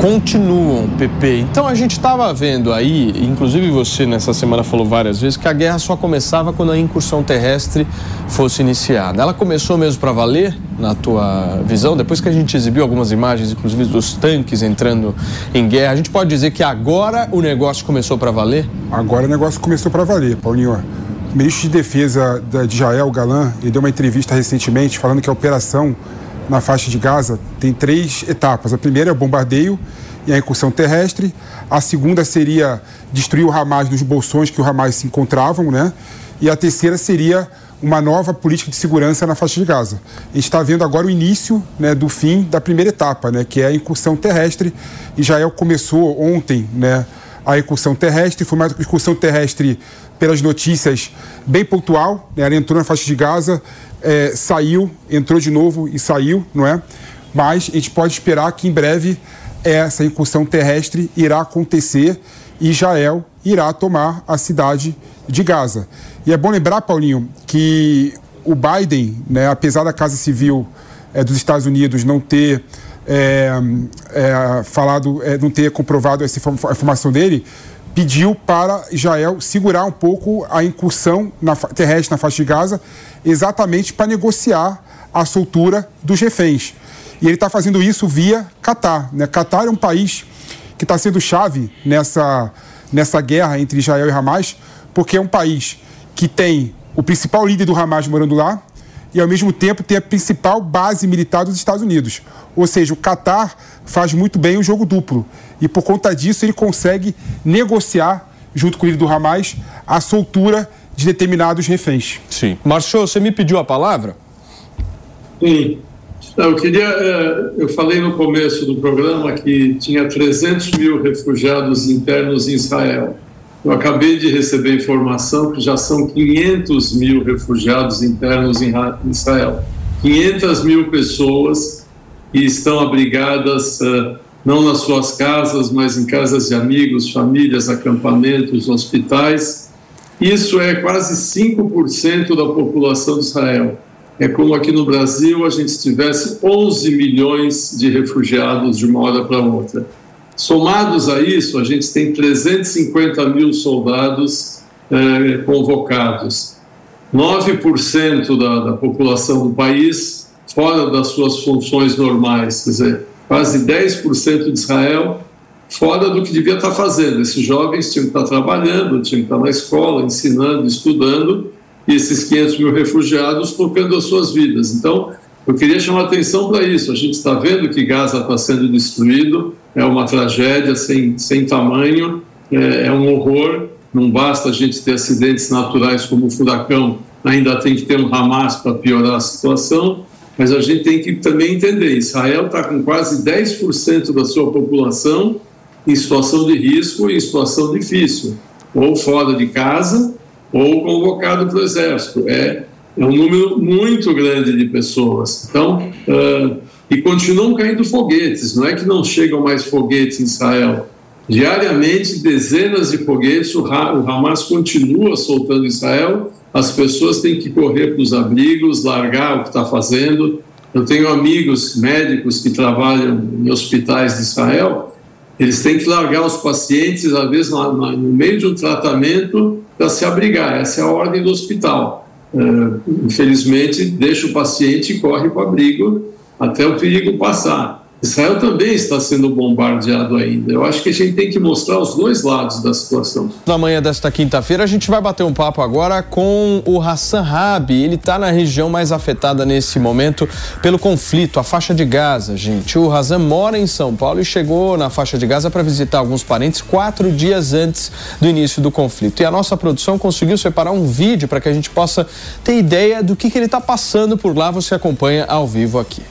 B: continuam, PP. Então a gente estava vendo aí, inclusive você nessa semana falou várias vezes, que a guerra só começava quando a incursão terrestre fosse iniciada. Ela começou mesmo para valer, na tua visão? Depois que a gente exibiu algumas imagens, inclusive dos tanques entrando em guerra, a gente pode dizer que agora o negócio começou para valer?
J: Agora o negócio começou para valer, Paulinho. O ministro de Defesa de Israel, Galan, ele deu uma entrevista recentemente falando que a operação na faixa de Gaza tem três etapas. A primeira é o bombardeio e a incursão terrestre. A segunda seria destruir o Hamas nos bolsões que o Hamas se encontravam, né? E a terceira seria uma nova política de segurança na faixa de Gaza. A gente está vendo agora o início né, do fim da primeira etapa, né, que é a incursão terrestre. Israel começou ontem né, a incursão terrestre, foi uma incursão terrestre pelas notícias bem pontual. Né, ela entrou na faixa de Gaza, é, saiu, entrou de novo e saiu, não é? Mas a gente pode esperar que em breve essa incursão terrestre irá acontecer e Israel irá tomar a cidade de Gaza. E é bom lembrar, Paulinho, que o Biden, né, apesar da Casa Civil é, dos Estados Unidos não ter é, é, falado, não ter comprovado essa informação dele, pediu para Israel segurar um pouco a incursão na, terrestre na faixa de Gaza, exatamente para negociar a soltura dos reféns. E ele está fazendo isso via Catar. Né? Catar é um país que está sendo chave nessa, nessa guerra entre Israel e Hamas, porque é um país que tem o principal líder do Hamas morando lá e, ao mesmo tempo, tem a principal base militar dos Estados Unidos. Ou seja, o Catar faz muito bem o jogo duplo. E, por conta disso, ele consegue negociar, junto com o líder do Hamas, a soltura de determinados reféns.
B: Sim. Marchou, você me pediu a palavra?
G: Sim. Eu queria, é, eu falei no começo do programa que tinha 300 mil refugiados internos em Israel. Eu acabei de receber informação que já são 500 mil refugiados internos em Israel. 500 mil pessoas que estão abrigadas é, não nas suas casas, mas em casas de amigos, famílias, acampamentos, hospitais. Isso é quase 5% da população de Israel é como aqui no Brasil a gente tivesse 11 milhões de refugiados de uma hora para outra. Somados a isso, a gente tem 350 mil soldados eh, convocados. 9% da, da população do país fora das suas funções normais, quer dizer, quase 10% de Israel fora do que devia estar fazendo. Esses jovens tinham que estar trabalhando, tinham que estar na escola, ensinando, estudando, e esses 500 mil refugiados tocando as suas vidas. Então, eu queria chamar atenção para isso. A gente está vendo que Gaza está sendo destruído, é uma tragédia sem, sem tamanho, é, é, um horror. Não basta a gente ter acidentes naturais como o furacão, ainda tem que ter um Hamas para piorar a situação. Mas a gente tem que também entender: Israel está com quase 10% da sua população em situação de risco e em situação difícil, ou fora de casa, ou convocado para o Exército. É, é um número muito grande de pessoas. Então, uh, e continuam caindo foguetes, não é que não chegam mais foguetes em Israel. Diariamente, dezenas de foguetes, o, Hamas continua soltando Israel, as pessoas têm que correr para os abrigos, largar o que está fazendo. Eu tenho amigos médicos que trabalham em hospitais de Israel, eles têm que largar os pacientes, às vezes, no meio de um tratamento, para se abrigar. Essa é a ordem do hospital. Uh, infelizmente, deixa o paciente e corre para o abrigo até o perigo passar. Israel também está sendo bombardeado ainda. Eu acho que a gente tem que mostrar os dois lados da situação.
B: Na manhã desta quinta-feira, a gente vai bater um papo agora com o Hassan Rabi. Ele está na região mais afetada nesse momento pelo conflito, a faixa de Gaza, gente. O Hassan mora em São Paulo e chegou na faixa de Gaza para visitar alguns parentes quatro dias antes do início do conflito. E a nossa produção conseguiu separar um vídeo para que a gente possa ter ideia do que, que ele está passando por lá. Você acompanha ao vivo aqui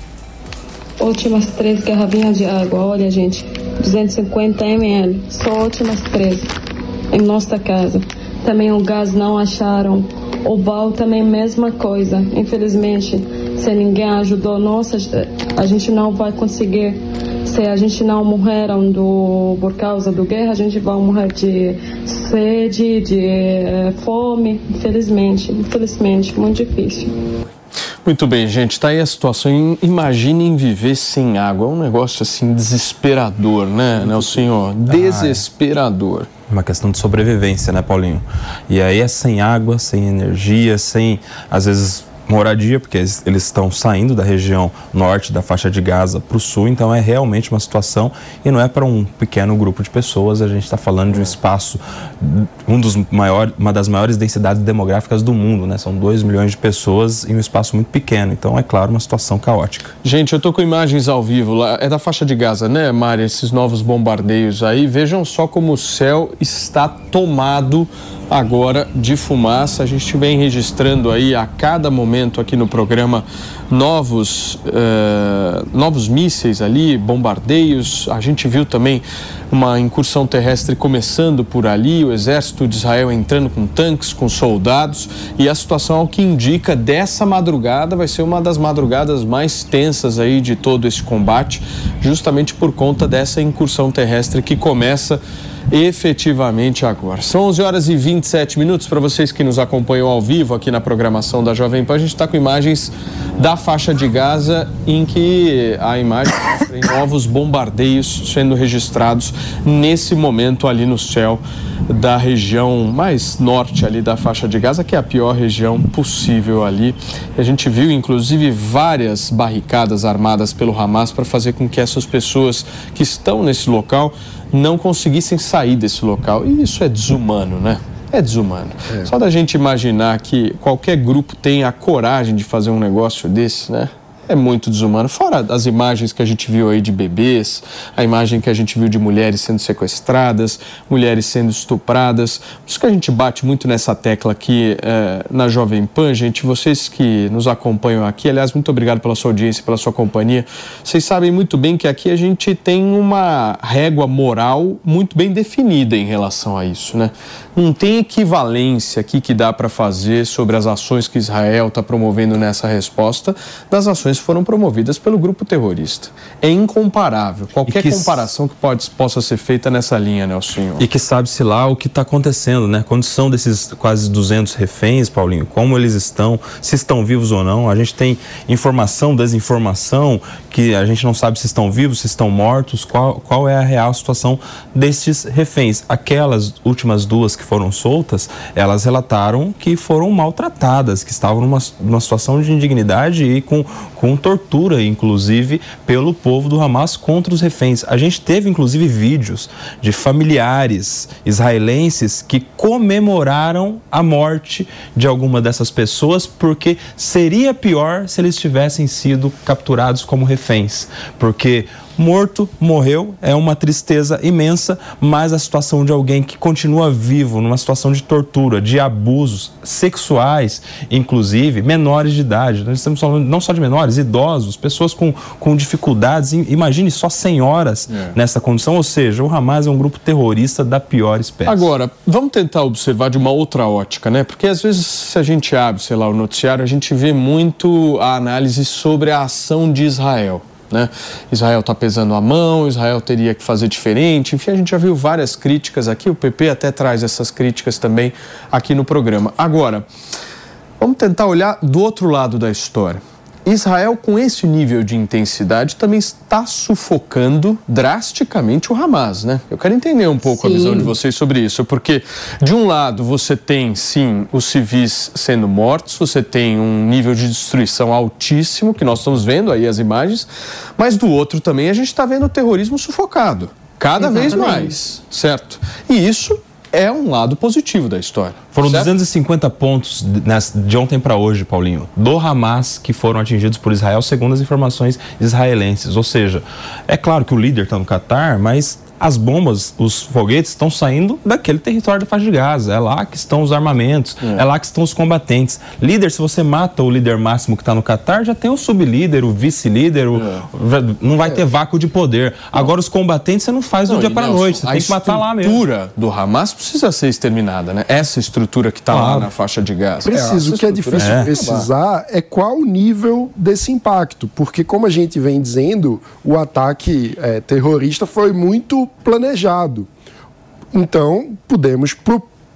N: últimas três garrafinhas de água. Olha, gente, 250 ml, só últimas três em nossa casa. Também o gás não acharam. O bal também mesma coisa. Infelizmente, Se ninguém ajudou nós, a gente não vai conseguir. Se a gente não morrer do, por causa da guerra, a gente vai morrer de sede, de eh, fome, infelizmente. Infelizmente, muito difícil.
B: Muito bem, gente, está aí a situação. Imaginem viver sem água. É um negócio assim desesperador, né, Nelson? Desesperador.
C: Uma questão de sobrevivência, né, Paulinho? E aí é sem água, sem energia, sem, às vezes, moradia, porque eles, eles estão saindo da região norte da faixa de Gaza para o sul, então é realmente uma situação e não é para um pequeno grupo de pessoas, a gente está falando de um espaço, um dos maior, uma das maiores densidades demográficas do mundo, né? São 2 milhões de pessoas em um espaço muito pequeno, então é claro uma situação caótica.
B: Gente, eu estou com imagens ao vivo lá, é da faixa de Gaza, né, Mari? Esses novos bombardeios aí, vejam só como o céu está tomado agora de fumaça. A gente vem registrando aí a cada momento aqui no programa novos, uh, novos mísseis ali, bombardeios. A gente viu também uma incursão terrestre começando por ali, o exército de Israel entrando com tanques, com soldados, e a situação, ao que indica, dessa madrugada vai ser uma das madrugadas mais tensas aí de todo esse combate, justamente por conta dessa incursão terrestre que começa efetivamente agora. São 11 horas e 27 minutos para vocês que nos acompanham ao vivo aqui na programação da Jovem Pan. A gente está com imagens da faixa de Gaza em que a imagem tem novos bombardeios sendo registrados nesse momento ali no céu da região mais norte ali da faixa de Gaza, que é a pior região possível ali. A gente viu inclusive várias barricadas armadas pelo Hamas para fazer com que essas pessoas que estão nesse local não conseguissem sair desse local. E isso é desumano, né? É desumano. É. Só da gente imaginar que qualquer grupo tem a coragem de fazer um negócio desse, né? É muito desumano. Fora as imagens que a gente viu aí de bebês, a imagem que a gente viu de mulheres sendo sequestradas, mulheres sendo estupradas. Por isso que a gente bate muito nessa tecla aqui é, na Jovem Pan, gente. Vocês que nos acompanham aqui, aliás, muito obrigado pela sua audiência, pela sua companhia. Vocês sabem muito bem que aqui a gente tem uma régua moral muito bem definida em relação a isso, né? Não tem equivalência aqui que dá para fazer sobre as ações que Israel está promovendo nessa resposta das ações foram promovidas pelo grupo terrorista. É incomparável. Qualquer que... comparação que pode, possa ser feita nessa linha, Nelson.
C: E que sabe-se lá o que está acontecendo, né? Condição desses quase 200 reféns, Paulinho, como eles estão, se estão vivos ou não. A gente tem informação, desinformação, que a gente não sabe se estão vivos, se estão mortos, qual, qual é a real situação desses reféns. Aquelas últimas duas que foram soltas, elas relataram que foram maltratadas, que estavam numa, numa situação de indignidade e com, com com tortura, inclusive, pelo povo do Hamas contra os reféns. A gente teve, inclusive, vídeos de familiares israelenses que comemoraram a morte de alguma dessas pessoas porque seria pior se eles tivessem sido capturados como reféns. Porque morto, morreu, é uma tristeza imensa, mas a situação de alguém que continua vivo numa situação de tortura, de abusos sexuais, inclusive menores de idade, nós estamos falando não só de menores, idosos, pessoas com, com dificuldades, imagine só senhoras é. nessa condição, ou seja, o Hamas é um grupo terrorista da pior espécie.
B: Agora, vamos tentar observar de uma outra ótica, né? Porque às vezes se a gente abre, sei lá, o noticiário, a gente vê muito a análise sobre a ação de Israel. Né? Israel está pesando a mão, Israel teria que fazer diferente. Enfim, a gente já viu várias críticas aqui. O PP até traz essas críticas também aqui no programa. Agora, vamos tentar olhar do outro lado da história. Israel, com esse nível de intensidade, também está sufocando drasticamente o Hamas, né? Eu quero entender um pouco sim. a visão de vocês sobre isso, porque de um lado você tem, sim, os civis sendo mortos, você tem um nível de destruição altíssimo, que nós estamos vendo aí as imagens, mas do outro também a gente está vendo o terrorismo sufocado. Cada Exatamente. vez mais, certo? E isso é um lado positivo da história.
C: Foram certo? 250 pontos de ontem para hoje, Paulinho, do Hamas que foram atingidos por Israel, segundo as informações israelenses. Ou seja, é claro que o líder está no Catar, mas as bombas, os foguetes estão saindo daquele território da faixa de Gaza. É lá que estão os armamentos, é, é lá que estão os combatentes. Líder, se você mata o líder máximo que está no Catar, já tem o sublíder, o vice-líder, o... é. não vai é. ter vácuo de poder. Agora, os combatentes você não faz do dia para a noite, você tem que matar lá mesmo.
B: A estrutura do Hamas precisa ser exterminada, né? Essa estrutura que está claro. lá na faixa de Gaza.
D: Preciso, o que é difícil é. precisar é qual o nível desse impacto, porque como a gente vem dizendo, o ataque é, terrorista foi muito planejado. Então, podemos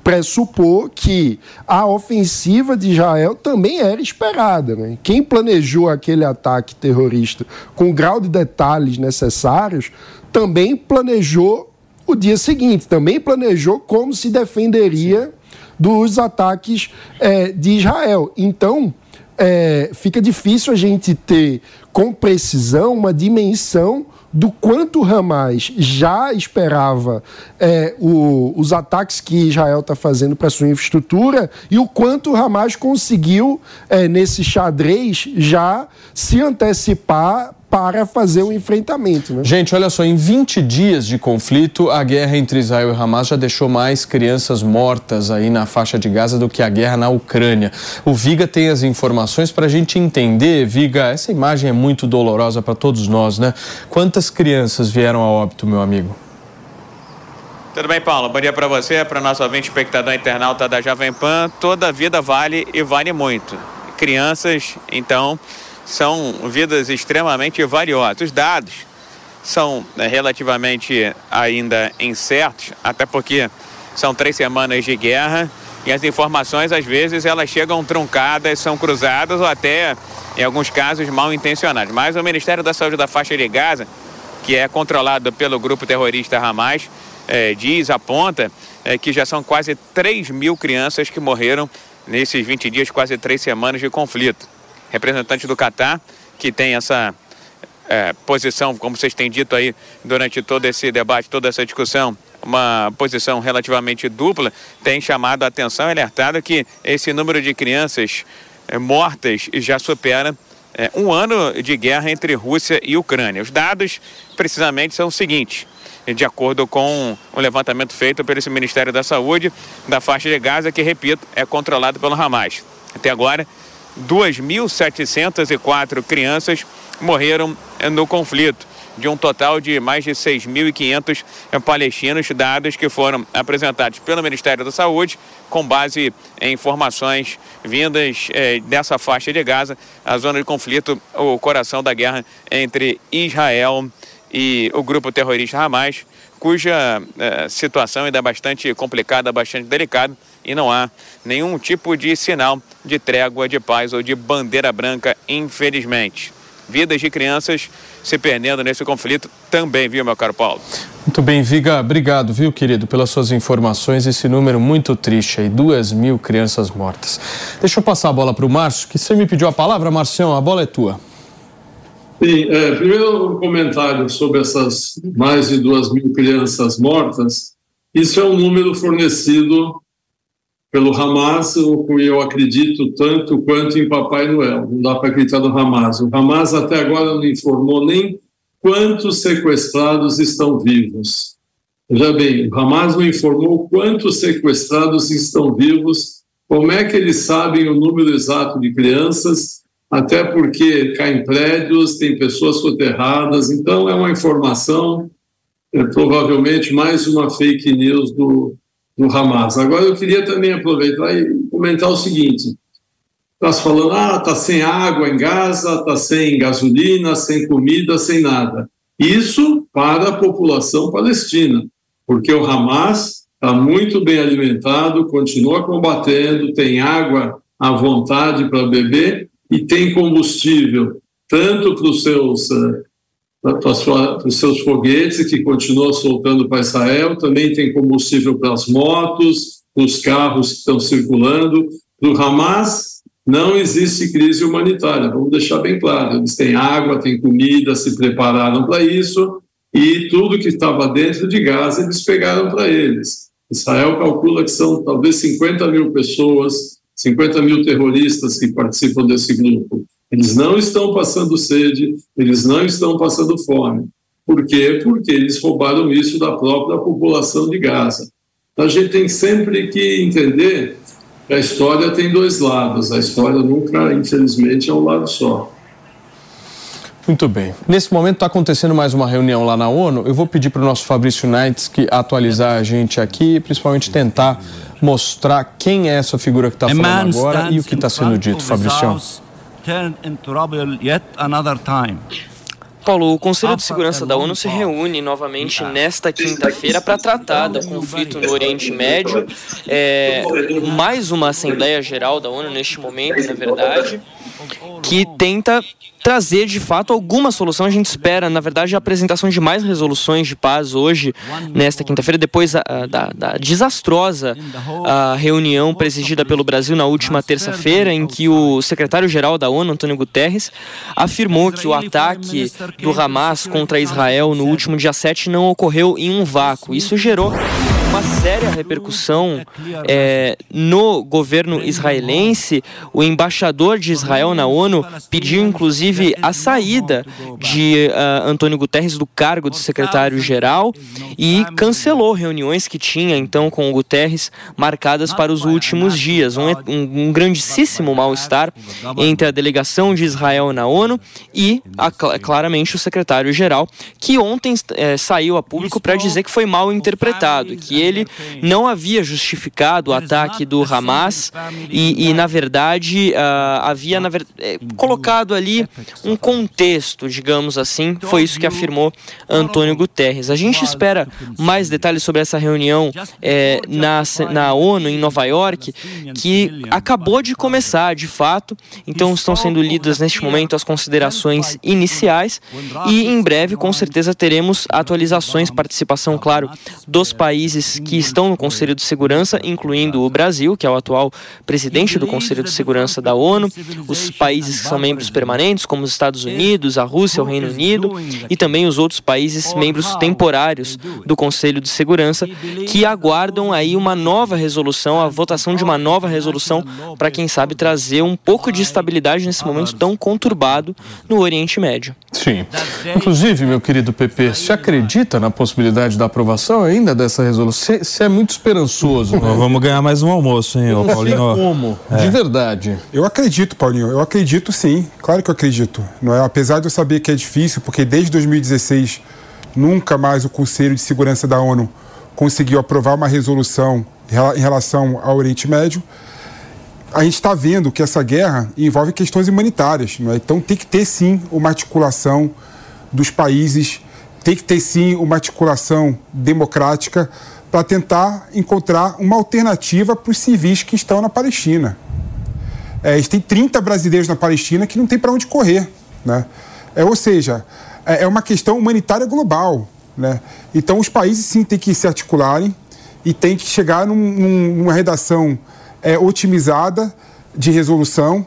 D: pressupor que a ofensiva de Israel também era esperada. Né? Quem planejou aquele ataque terrorista com o grau de detalhes necessários também planejou o dia seguinte, também planejou como se defenderia dos ataques é, de Israel. Então, é, fica difícil a gente ter com precisão uma dimensão do quanto Hamas já esperava é, o, os ataques que Israel está fazendo para sua infraestrutura e o quanto Hamas conseguiu, é, nesse xadrez, já se antecipar para fazer o enfrentamento. Né?
B: Gente, olha só, em 20 dias de conflito, a guerra entre Israel e Hamas já deixou mais crianças mortas aí na faixa de Gaza do que a guerra na Ucrânia. O Viga tem as informações para a gente entender, Viga, essa imagem é muito dolorosa para todos nós, né? Quantas crianças vieram a óbito, meu amigo?
O: Tudo bem, Paulo? Bom dia para você, para nosso ouvinte espectador internauta da Jovem Pan. Toda vida vale e vale muito. Crianças, então, são vidas extremamente valiosas. Os dados são né, relativamente ainda incertos, até porque são três semanas de guerra e as informações às vezes elas chegam truncadas, são cruzadas ou até em alguns casos mal intencionadas. Mas o Ministério da Saúde da faixa de Gaza, que é controlado pelo grupo terrorista Hamas, é, diz, aponta é, que já são quase 3 mil crianças que morreram nesses 20 dias, quase três semanas de conflito representante do Catar, que tem essa é, posição, como vocês têm dito aí durante todo esse debate, toda essa discussão, uma posição relativamente dupla, tem chamado a atenção, alertado que esse número de crianças é, mortas já supera é, um ano de guerra entre Rússia e Ucrânia. Os dados, precisamente, são os seguintes. De acordo com um levantamento feito pelo Ministério da Saúde da faixa de Gaza, que, repito, é controlado pelo Hamas. Até agora, 2.704 crianças morreram no conflito, de um total de mais de 6.500 palestinos, dados que foram apresentados pelo Ministério da Saúde, com base em informações vindas eh, dessa faixa de Gaza, a zona de conflito, o coração da guerra entre Israel e o grupo terrorista Hamas, cuja eh, situação ainda é bastante complicada, bastante delicada e não há nenhum tipo de sinal de trégua de paz ou de bandeira branca, infelizmente. Vidas de crianças se perdendo nesse conflito também, viu, meu caro Paulo?
B: Muito bem, Viga. Obrigado, viu, querido, pelas suas informações. Esse número muito triste aí, duas mil crianças mortas. Deixa eu passar a bola para o Márcio, que você me pediu a palavra, Marcião, a bola é tua.
G: Sim, é, primeiro um comentário sobre essas mais de duas mil crianças mortas. Isso é um número fornecido pelo Hamas, eu acredito tanto quanto em Papai Noel. Não dá para acreditar no Hamas. O Hamas até agora não informou nem quantos sequestrados estão vivos. Veja bem, o Hamas não informou quantos sequestrados estão vivos, como é que eles sabem o número exato de crianças, até porque caem prédios, tem pessoas soterradas, então é uma informação, é, provavelmente mais uma fake news do, do Hamas. Agora, eu queria também aproveitar e comentar o seguinte: está se falando, ah, está sem água em Gaza, está sem gasolina, sem comida, sem nada. Isso para a população palestina, porque o Hamas está muito bem alimentado, continua combatendo, tem água à vontade para beber e tem combustível tanto para os seus uh, para os seus foguetes, que continua soltando para Israel, também tem combustível para as motos, para os carros que estão circulando. No Hamas, não existe crise humanitária, vamos deixar bem claro. Eles têm água, têm comida, se prepararam para isso, e tudo que estava dentro de Gaza eles pegaram para eles. Israel calcula que são talvez 50 mil pessoas, 50 mil terroristas que participam desse grupo. Eles não estão passando sede, eles não estão passando fome. Por quê? Porque eles roubaram isso da própria população de Gaza. A gente tem sempre que entender que a história tem dois lados. A história nunca, infelizmente, é um lado só.
B: Muito bem. Nesse momento está acontecendo mais uma reunião lá na ONU. Eu vou pedir para o nosso Fabrício Knights que atualizar a gente aqui, principalmente tentar mostrar quem é essa figura que está falando agora e o que está sendo dito, Fabrício.
H: Paulo, o Conselho de Segurança da ONU se reúne novamente nesta quinta-feira para tratar do conflito no Oriente Médio. É, mais uma Assembleia Geral da ONU neste momento, na verdade, que tenta trazer de fato alguma solução. A gente espera, na verdade, a apresentação de mais resoluções de paz hoje, nesta quinta-feira, depois da, da, desastrosa reunião presidida pelo Brasil na última terça-feira, em que o secretário-geral da ONU, Antônio Guterres, afirmou que o ataque do Hamas contra Israel no último dia 7 não ocorreu em um vácuo. Isso gerou uma séria repercussão é, no governo israelense. O embaixador de Israel na ONU pediu, inclusive, a saída de uh, Antônio Guterres do cargo de secretário-geral e cancelou reuniões que tinha, então, com o Guterres marcadas para os últimos dias. Um, um, um grandíssimo mal-estar entre a delegação de Israel na ONU e, a, claramente, o secretário-geral, que ontem é, saiu a público para dizer que foi mal interpretado, que ele não havia justificado o ataque do Hamas e, e na verdade, uh, havia na ver... Eh, colocado ali um contexto, digamos assim. Foi isso que afirmou Antônio Guterres. A gente espera mais detalhes sobre essa reunião eh, na, na ONU, em Nova York, que acabou de começar, de fato. Então, estão sendo lidas neste momento as considerações iniciais e em breve, com certeza, teremos atualizações, participação, claro, dos países que estão no Conselho de Segurança, incluindo o Brasil, que é o atual presidente do Conselho de Segurança da ONU, os países que são membros permanentes, como os Estados Unidos, a Rússia, o Reino Unido, e também os outros países membros temporários do Conselho de Segurança, que aguardam aí uma nova resolução, a votação de uma nova resolução, para quem sabe trazer um pouco de estabilidade nesse momento tão conturbado no Oriente Médio.
B: Sim. Inclusive, meu querido PP, se acredita na possibilidade da aprovação ainda dessa resolução? Você é muito esperançoso. Né?
C: Vamos ganhar mais um almoço, hein,
B: Não
C: Paulinho?
B: como, é. de verdade.
J: Eu acredito, Paulinho. Eu acredito sim. Claro que eu acredito. Não é? Apesar de eu saber que é difícil, porque desde 2016 nunca mais o Conselho de Segurança da ONU conseguiu aprovar uma resolução em relação ao Oriente Médio a gente está vendo que essa guerra envolve questões humanitárias. Não é? Então tem que ter sim uma articulação dos países, tem que ter sim uma articulação democrática para tentar encontrar uma alternativa para os civis que estão na Palestina. É, tem 30 brasileiros na Palestina que não tem para onde correr. Né? É, ou seja, é, é uma questão humanitária global. Né? Então os países sim têm que se articularem e têm que chegar num, num, numa redação é, otimizada de resolução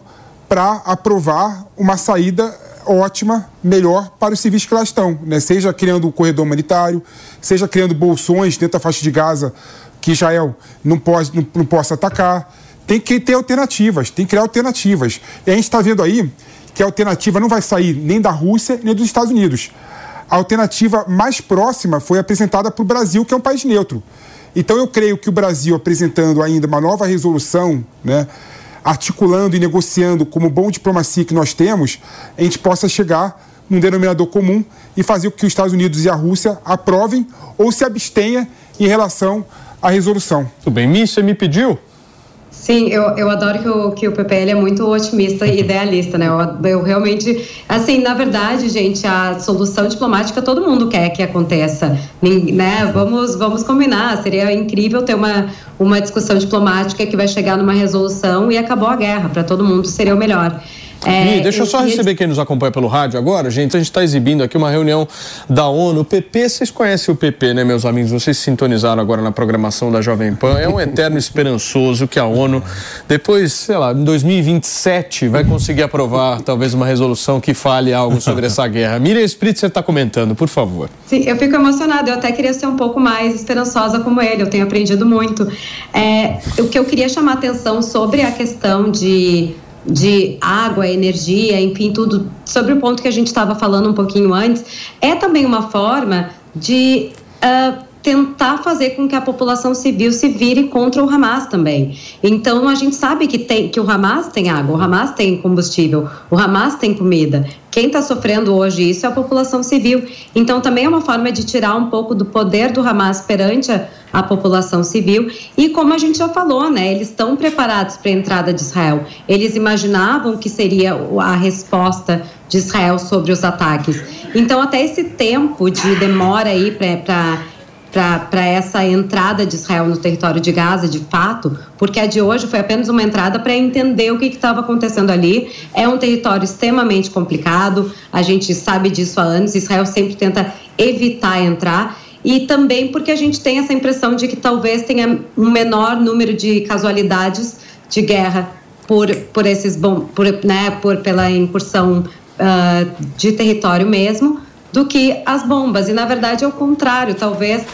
J: para aprovar uma saída ótima, melhor para os civis que lá estão, né? seja criando um corredor humanitário, seja criando bolsões dentro da faixa de Gaza que Israel não, pode, não, não possa atacar. Tem que ter alternativas, tem que criar alternativas. E a gente está vendo aí que a alternativa não vai sair nem da Rússia nem dos Estados Unidos. A alternativa mais próxima foi apresentada para o Brasil, que é um país neutro. Então eu creio que o Brasil apresentando ainda uma nova resolução, né, articulando e negociando como bom diplomacia que nós temos, a gente possa chegar num denominador comum e fazer com que os Estados Unidos e a Rússia aprovem ou se abstenha em relação à resolução.
B: Tudo bem, Mi, você me pediu?
F: Sim, eu, eu adoro que o, que o PPL é muito otimista e idealista, né? Eu, eu realmente, assim, na verdade, gente, a solução diplomática todo mundo quer que aconteça, né? Vamos, vamos combinar, seria incrível ter uma, uma discussão diplomática que vai chegar numa resolução e acabou a guerra, para todo mundo seria o melhor.
B: É, deixa eu só receber quem nos acompanha pelo rádio agora, gente. A gente está exibindo aqui uma reunião da ONU. O PP, vocês conhecem o PP, né, meus amigos? Vocês se sintonizaram agora na programação da Jovem Pan. É um eterno esperançoso que a ONU, depois, sei lá, em 2027, vai conseguir aprovar talvez uma resolução que fale algo sobre essa guerra. Miriam Espírito, você está comentando, por favor.
F: Sim, eu fico emocionada. Eu até queria ser um pouco mais esperançosa como ele. Eu tenho aprendido muito. É, o que eu queria chamar a atenção sobre a questão de de água, energia, enfim, tudo sobre o ponto que a gente estava falando um pouquinho antes, é também uma forma de uh, tentar fazer com que a população civil se vire contra o Hamas também. Então a gente sabe que tem que o Hamas tem água, o Hamas tem combustível, o Hamas tem comida. Quem está sofrendo hoje isso é a população civil. Então também é uma forma de tirar um pouco do poder do Hamas perante a, a população civil. E como a gente já falou, né, eles estão preparados para a entrada de Israel. Eles imaginavam que seria a resposta de Israel sobre os ataques. Então até esse tempo de demora aí para para essa entrada de Israel no território de Gaza, de fato, porque a de hoje foi apenas uma entrada para entender o que estava acontecendo ali. É um território extremamente complicado, a gente sabe disso há anos, Israel sempre tenta evitar entrar. E também porque a gente tem essa impressão de que talvez tenha um menor número de casualidades de guerra por, por esses bom, por, né, por pela incursão uh, de território mesmo do que as bombas. E na verdade é o contrário, talvez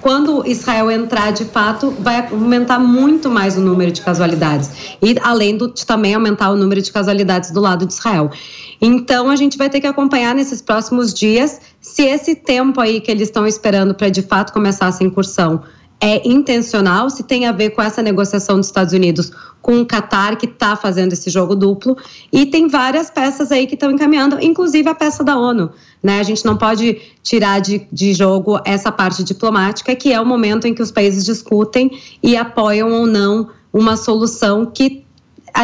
F: quando Israel entrar de fato, vai aumentar muito mais o número de casualidades. E além do, de também aumentar o número de casualidades do lado de Israel. Então a gente vai ter que acompanhar nesses próximos dias se esse tempo aí que eles estão esperando para de fato começar essa incursão é intencional, se tem a ver com essa negociação dos Estados Unidos com o Qatar, que está fazendo esse jogo duplo. E tem várias peças aí que estão encaminhando, inclusive a peça da ONU. Né? A gente não pode tirar de, de jogo essa parte diplomática, que é o momento em que os países discutem e apoiam ou não uma solução que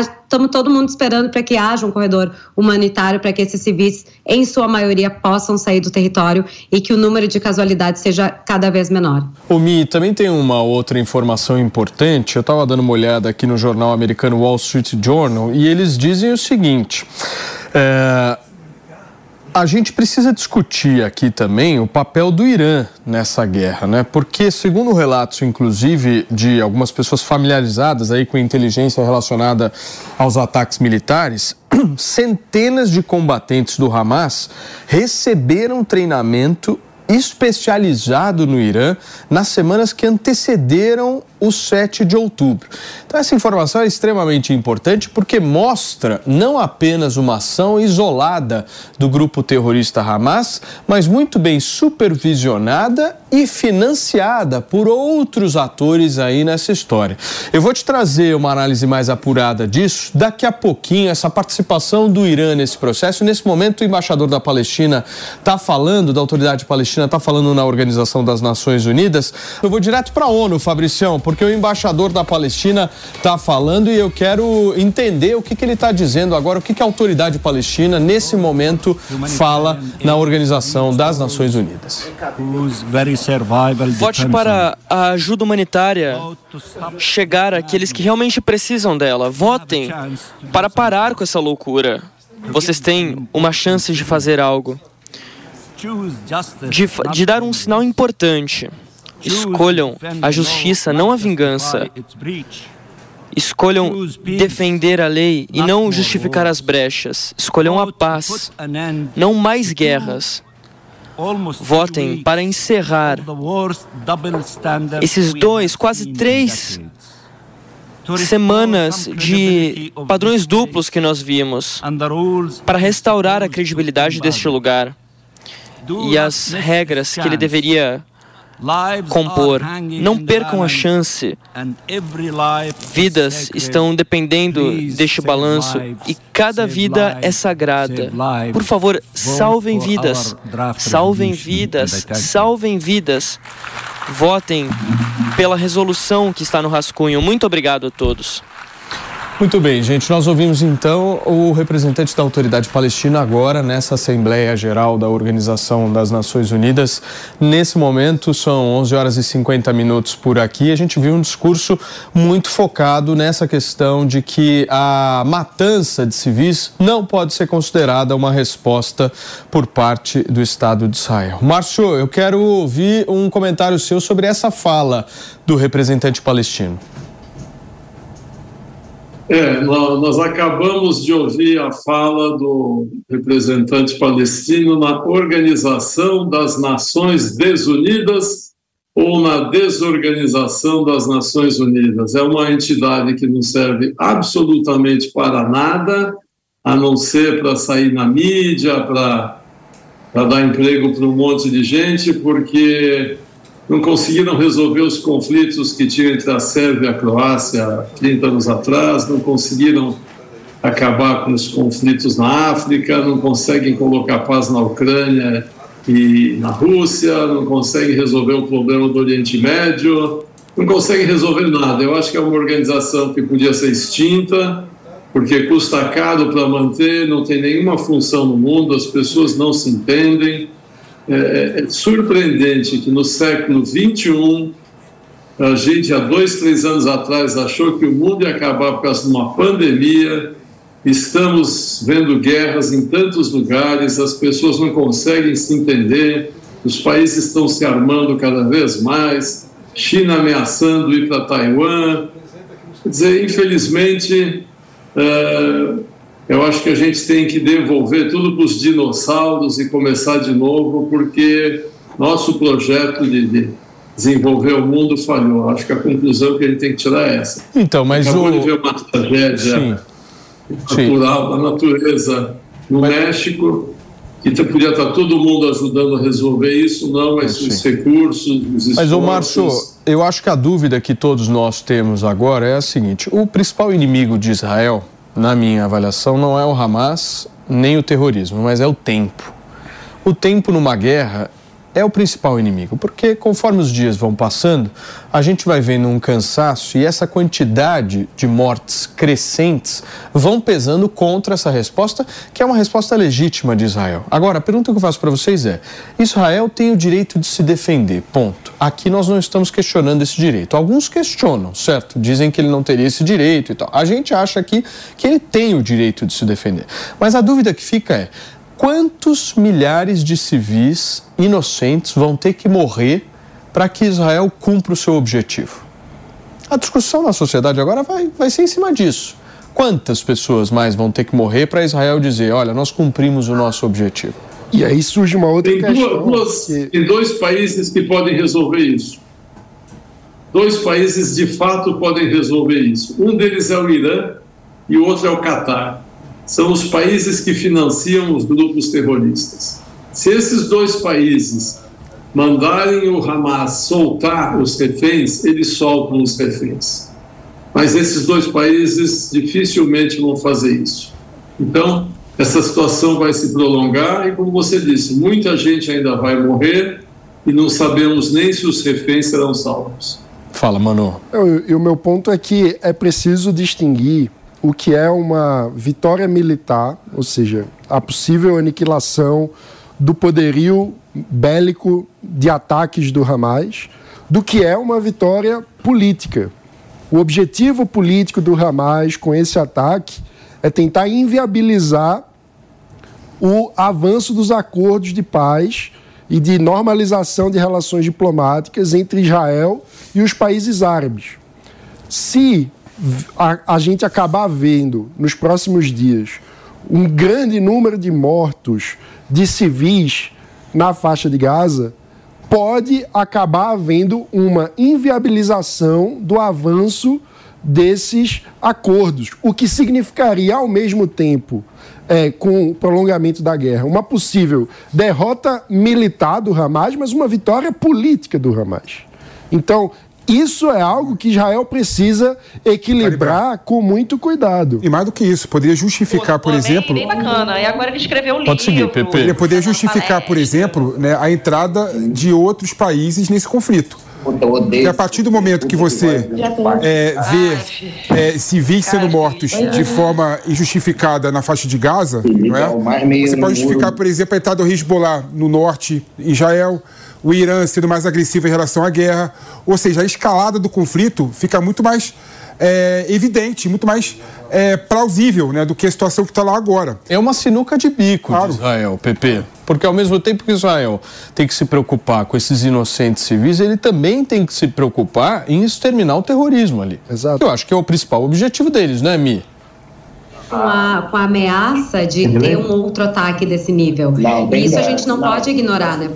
F: estamos todo mundo esperando para que haja um corredor humanitário para que esses civis, em sua maioria, possam sair do território e que o número de casualidades seja cada vez menor.
B: O Mi, também tem uma outra informação importante. Eu estava dando uma olhada aqui no jornal americano Wall Street Journal e eles dizem o seguinte. É, a gente precisa discutir aqui também o papel do Irã nessa guerra, né? Porque, segundo relatos, inclusive, de algumas pessoas familiarizadas aí com inteligência relacionada aos ataques militares, [CLEARS THROAT] centenas de combatentes do Hamas receberam treinamento especializado no Irã nas semanas que antecederam o 7 de outubro. Então, essa informação é extremamente importante porque mostra não apenas uma ação isolada do grupo terrorista Hamas, mas muito bem supervisionada e financiada por outros atores aí nessa história. Eu vou te trazer uma análise mais apurada disso daqui a pouquinho, essa participação do Irã nesse processo. Nesse momento, o embaixador da Palestina está falando, da autoridade palestina está falando na Organização das Nações Unidas. Eu vou direto para a ONU, Fabricião, porque o embaixador da Palestina está falando e eu quero entender o que, que ele está dizendo agora, o que, que a autoridade palestina, nesse momento, fala na Organização das Nações Unidas.
H: Vote para a ajuda humanitária chegar àqueles que realmente precisam dela. Votem para parar com essa loucura. Vocês têm uma chance de fazer algo. De, de dar um sinal importante. Escolham a justiça, não a vingança. Escolham defender a lei e não justificar as brechas. Escolham a paz, não mais guerras. Votem para encerrar esses dois, quase três semanas de padrões duplos que nós vimos para restaurar a credibilidade deste lugar e as regras que ele deveria compor. Não percam a chance. Vidas estão dependendo deste balanço e cada vida é sagrada. Por favor, salvem vidas. Salvem vidas. Salvem vidas. Votem pela resolução que está no rascunho. Muito obrigado a todos.
B: Muito bem, gente. Nós ouvimos então o representante da autoridade palestina agora nessa Assembleia Geral da Organização das Nações Unidas. Nesse momento, são 11 horas e 50 minutos por aqui. A gente viu um discurso muito focado nessa questão de que a matança de civis não pode ser considerada uma resposta por parte do Estado de Israel. Márcio, eu quero ouvir um comentário seu sobre essa fala do representante palestino.
G: É, nós acabamos de ouvir a fala do representante palestino na Organização das Nações Desunidas ou na desorganização das Nações Unidas. É uma entidade que não serve absolutamente para nada, a não ser para sair na mídia, para dar emprego para um monte de gente, porque não conseguiram resolver os conflitos que tinham entre a Sérvia e a Croácia 30 anos atrás, não conseguiram acabar com os conflitos na África, não conseguem colocar paz na Ucrânia e na Rússia, não conseguem resolver o problema do Oriente Médio, não conseguem resolver nada. Eu acho que é uma organização que podia ser extinta, porque custa caro para manter, não tem nenhuma função no mundo, as pessoas não se entendem. É, é surpreendente que no século 21 a gente há dois, três anos atrás achou que o mundo ia acabar por causa de uma pandemia Estamos vendo guerras em tantos lugares, as pessoas não conseguem se entender, os países estão se armando cada vez mais, China ameaçando ir para Taiwan. Quer dizer, infelizmente, uh, eu acho que a gente tem que devolver tudo para os dinossauros e começar de novo, porque nosso projeto de, de desenvolver o mundo falhou. Acho que a conclusão que a gente tem que tirar é essa.
B: Então, mas
G: Acabou
B: o...
G: de ver uma tragédia. Sim natural da natureza no mas... México, que podia estar todo mundo ajudando a resolver isso, não, mas os recursos, os esforços...
B: Mas, o Márcio, eu acho que a dúvida que todos nós temos agora é a seguinte, o principal inimigo de Israel, na minha avaliação, não é o Hamas nem o terrorismo, mas é o tempo. O tempo numa guerra é o principal inimigo, porque conforme os dias vão passando, a gente vai vendo um cansaço e essa quantidade de mortes crescentes vão pesando contra essa resposta, que é uma resposta legítima de Israel. Agora, a pergunta que eu faço para vocês é: Israel tem o direito de se defender, ponto. Aqui nós não estamos questionando esse direito. Alguns questionam, certo? Dizem que ele não teria esse direito e tal. A gente acha aqui que ele tem o direito de se defender. Mas a dúvida que fica é: quantos milhares de civis inocentes vão ter que morrer para que Israel cumpra o seu objetivo? A discussão na sociedade agora vai, vai ser em cima disso. Quantas pessoas mais vão ter que morrer para Israel dizer, olha, nós cumprimos o nosso objetivo?
D: E aí surge uma outra
G: tem
D: questão.
G: Duas, que... Tem dois países que podem resolver isso. Dois países de fato podem resolver isso. Um deles é o Irã e o outro é o Catar são os países que financiam os grupos terroristas. Se esses dois países mandarem o Hamas soltar os reféns, eles soltam os reféns. Mas esses dois países dificilmente vão fazer isso. Então, essa situação vai se prolongar e, como você disse, muita gente ainda vai morrer e não sabemos nem se os reféns serão salvos.
B: Fala, Manu.
D: E o meu ponto é que é preciso distinguir o que é uma vitória militar, ou seja, a possível aniquilação do poderio bélico de ataques do Hamas, do que é uma vitória política. O objetivo político do Hamas com esse ataque é tentar inviabilizar o avanço dos acordos de paz e de normalização de relações diplomáticas entre Israel e os países árabes. Se a, a gente acabar vendo nos próximos dias um grande número de mortos de civis na faixa de Gaza, pode acabar havendo uma inviabilização do avanço desses acordos, o que significaria, ao mesmo tempo, é, com o prolongamento da guerra, uma possível derrota militar do Hamas, mas uma vitória política do Hamas. Então, isso é algo que Israel precisa equilibrar com muito cuidado.
J: E mais do que isso, poderia justificar, por exemplo.
P: Bem bacana. E agora ele escreveu um
B: Pode
P: livro.
B: seguir, Pepe.
J: Ele poderia justificar, por exemplo, né, a entrada de outros países nesse conflito. Porque a partir do momento que você é, vê é, civis sendo mortos de forma injustificada na faixa de Gaza, não é? você pode justificar, por exemplo, a entrada do Hezbollah no norte, Israel, o Irã sendo mais agressivo em relação à guerra. Ou seja, a escalada do conflito fica muito mais é, evidente, muito mais é, plausível né, do que a situação que está lá agora.
B: É uma sinuca de bico claro. de Israel, PP. Porque ao mesmo tempo que Israel tem que se preocupar com esses inocentes civis, ele também tem que se preocupar em exterminar o terrorismo ali.
D: Exato.
B: Eu acho que é o principal objetivo deles, não é, Mi?
F: Com a, com a ameaça de ter um outro ataque desse nível. Não, e isso a gente não pode ignorar, né?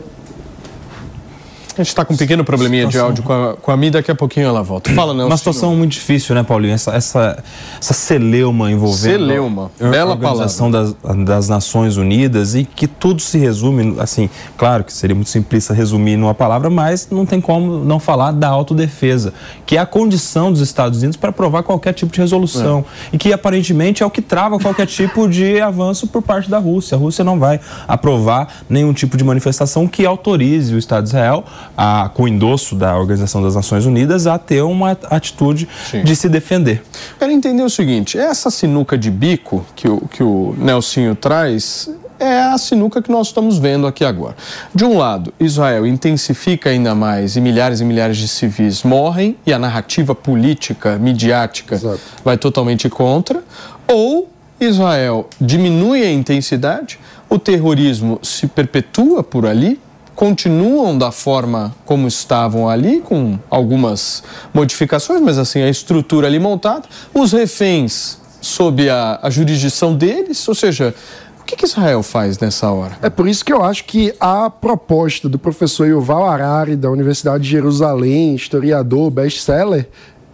B: A gente está com um pequeno probleminha de áudio com a, com a Mi, daqui a pouquinho ela volta. Fala, Nelson.
C: Uma situação muito difícil, né, Paulinho? Essa, essa, essa celeuma envolvendo
B: Celeuma,
C: a
B: bela
C: Organização das, das Nações Unidas e que tudo se resume, assim, claro que seria muito simplista resumir numa palavra, mas não tem como não falar da autodefesa, que é a condição dos Estados Unidos para aprovar qualquer tipo de resolução
B: É.
C: e que aparentemente é o que trava qualquer tipo de avanço por parte da Rússia. A Rússia não vai aprovar nenhum tipo de manifestação que autorize o Estado de Israel, a, com o endosso da Organização das Nações Unidas, a ter uma atitude de se defender.
B: Quero entender o seguinte: essa sinuca de bico que o, que o Nelsinho traz é a sinuca que nós estamos vendo aqui agora. De um lado, Israel intensifica ainda mais e milhares e milhares de civis morrem e a narrativa política, midiática vai totalmente contra, ou Israel diminui a intensidade, o terrorismo se perpetua por ali, continuam da forma como estavam ali, com algumas modificações, mas assim, a estrutura ali montada, os reféns sob a, a jurisdição deles, ou seja, o que, que Israel faz nessa hora?
D: É por isso que eu acho que a proposta do professor Yuval Harari, da Universidade de Jerusalém, historiador, best-seller,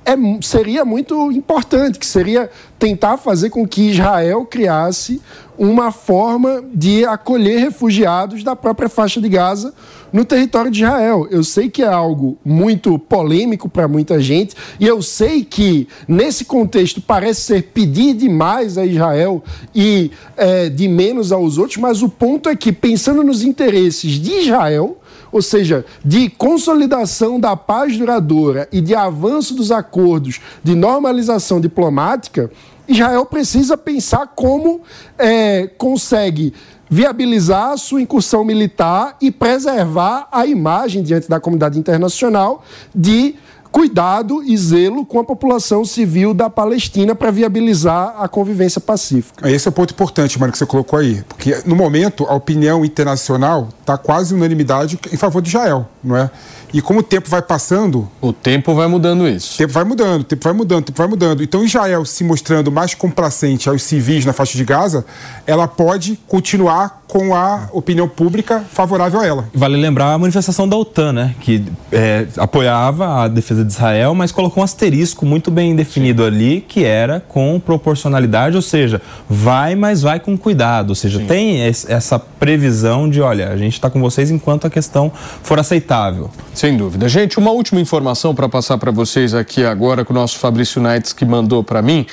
D: é, seria muito importante, que seria tentar fazer com que Israel criasse uma forma de acolher refugiados da própria faixa de Gaza no território de Israel. Eu sei que é algo muito polêmico para muita gente, e eu sei que nesse contexto parece ser pedir demais a Israel e é, de menos aos outros, mas o ponto é que, pensando nos interesses de Israel, ou seja, de consolidação da paz duradoura e de avanço dos acordos de normalização diplomática, Israel precisa pensar como é, consegue viabilizar a sua incursão militar e preservar a imagem diante da comunidade internacional de cuidado e zelo com a população civil da Palestina para viabilizar a convivência pacífica.
J: Esse é o ponto importante, mano, que você colocou aí. Porque, no momento, a opinião internacional está quase unanimidade em favor de Israel, não é? E como o tempo vai passando.
B: O tempo vai mudando isso.
J: O tempo vai mudando, o tempo vai mudando, o tempo vai mudando. Então, Israel se mostrando mais complacente aos civis na faixa de Gaza, ela pode continuar com a opinião pública favorável a ela.
C: Vale lembrar a manifestação da OTAN, né? Que é, apoiava a defesa de Israel, mas colocou um asterisco muito bem definido ali, que era com proporcionalidade, ou seja, vai, mas vai com cuidado. Ou seja, Sim. tem essa previsão de, olha, a gente está com vocês enquanto a questão for aceitável.
B: Sem dúvida. Gente, uma última informação para passar para vocês aqui agora com o nosso Fabrício Nights que mandou para mim.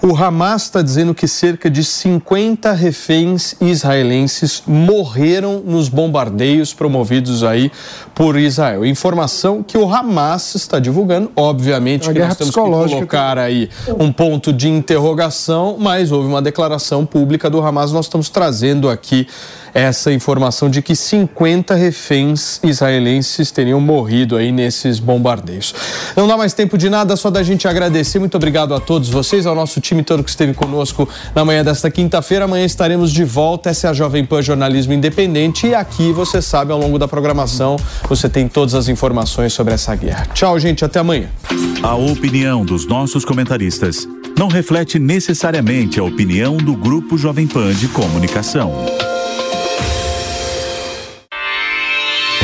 B: O Hamas está dizendo que cerca de 50 reféns israelenses morreram nos bombardeios promovidos aí por Israel. Informação que o Hamas está divulgando, obviamente
D: É
B: que nós temos que colocar aí um ponto de interrogação, mas houve uma declaração pública do Hamas, nós estamos trazendo aqui essa informação de que 50 reféns israelenses teriam morrido aí nesses bombardeios. Não dá mais tempo de nada, só da gente agradecer. Muito obrigado a todos vocês, ao nosso time todo que esteve conosco na manhã desta quinta-feira. Amanhã estaremos de volta. Essa é a Jovem Pan Jornalismo Independente e aqui você sabe, ao longo da programação, você tem todas as informações sobre essa guerra. Tchau, gente, até amanhã.
P: A opinião dos nossos comentaristas não reflete necessariamente a opinião do Grupo Jovem Pan de Comunicação.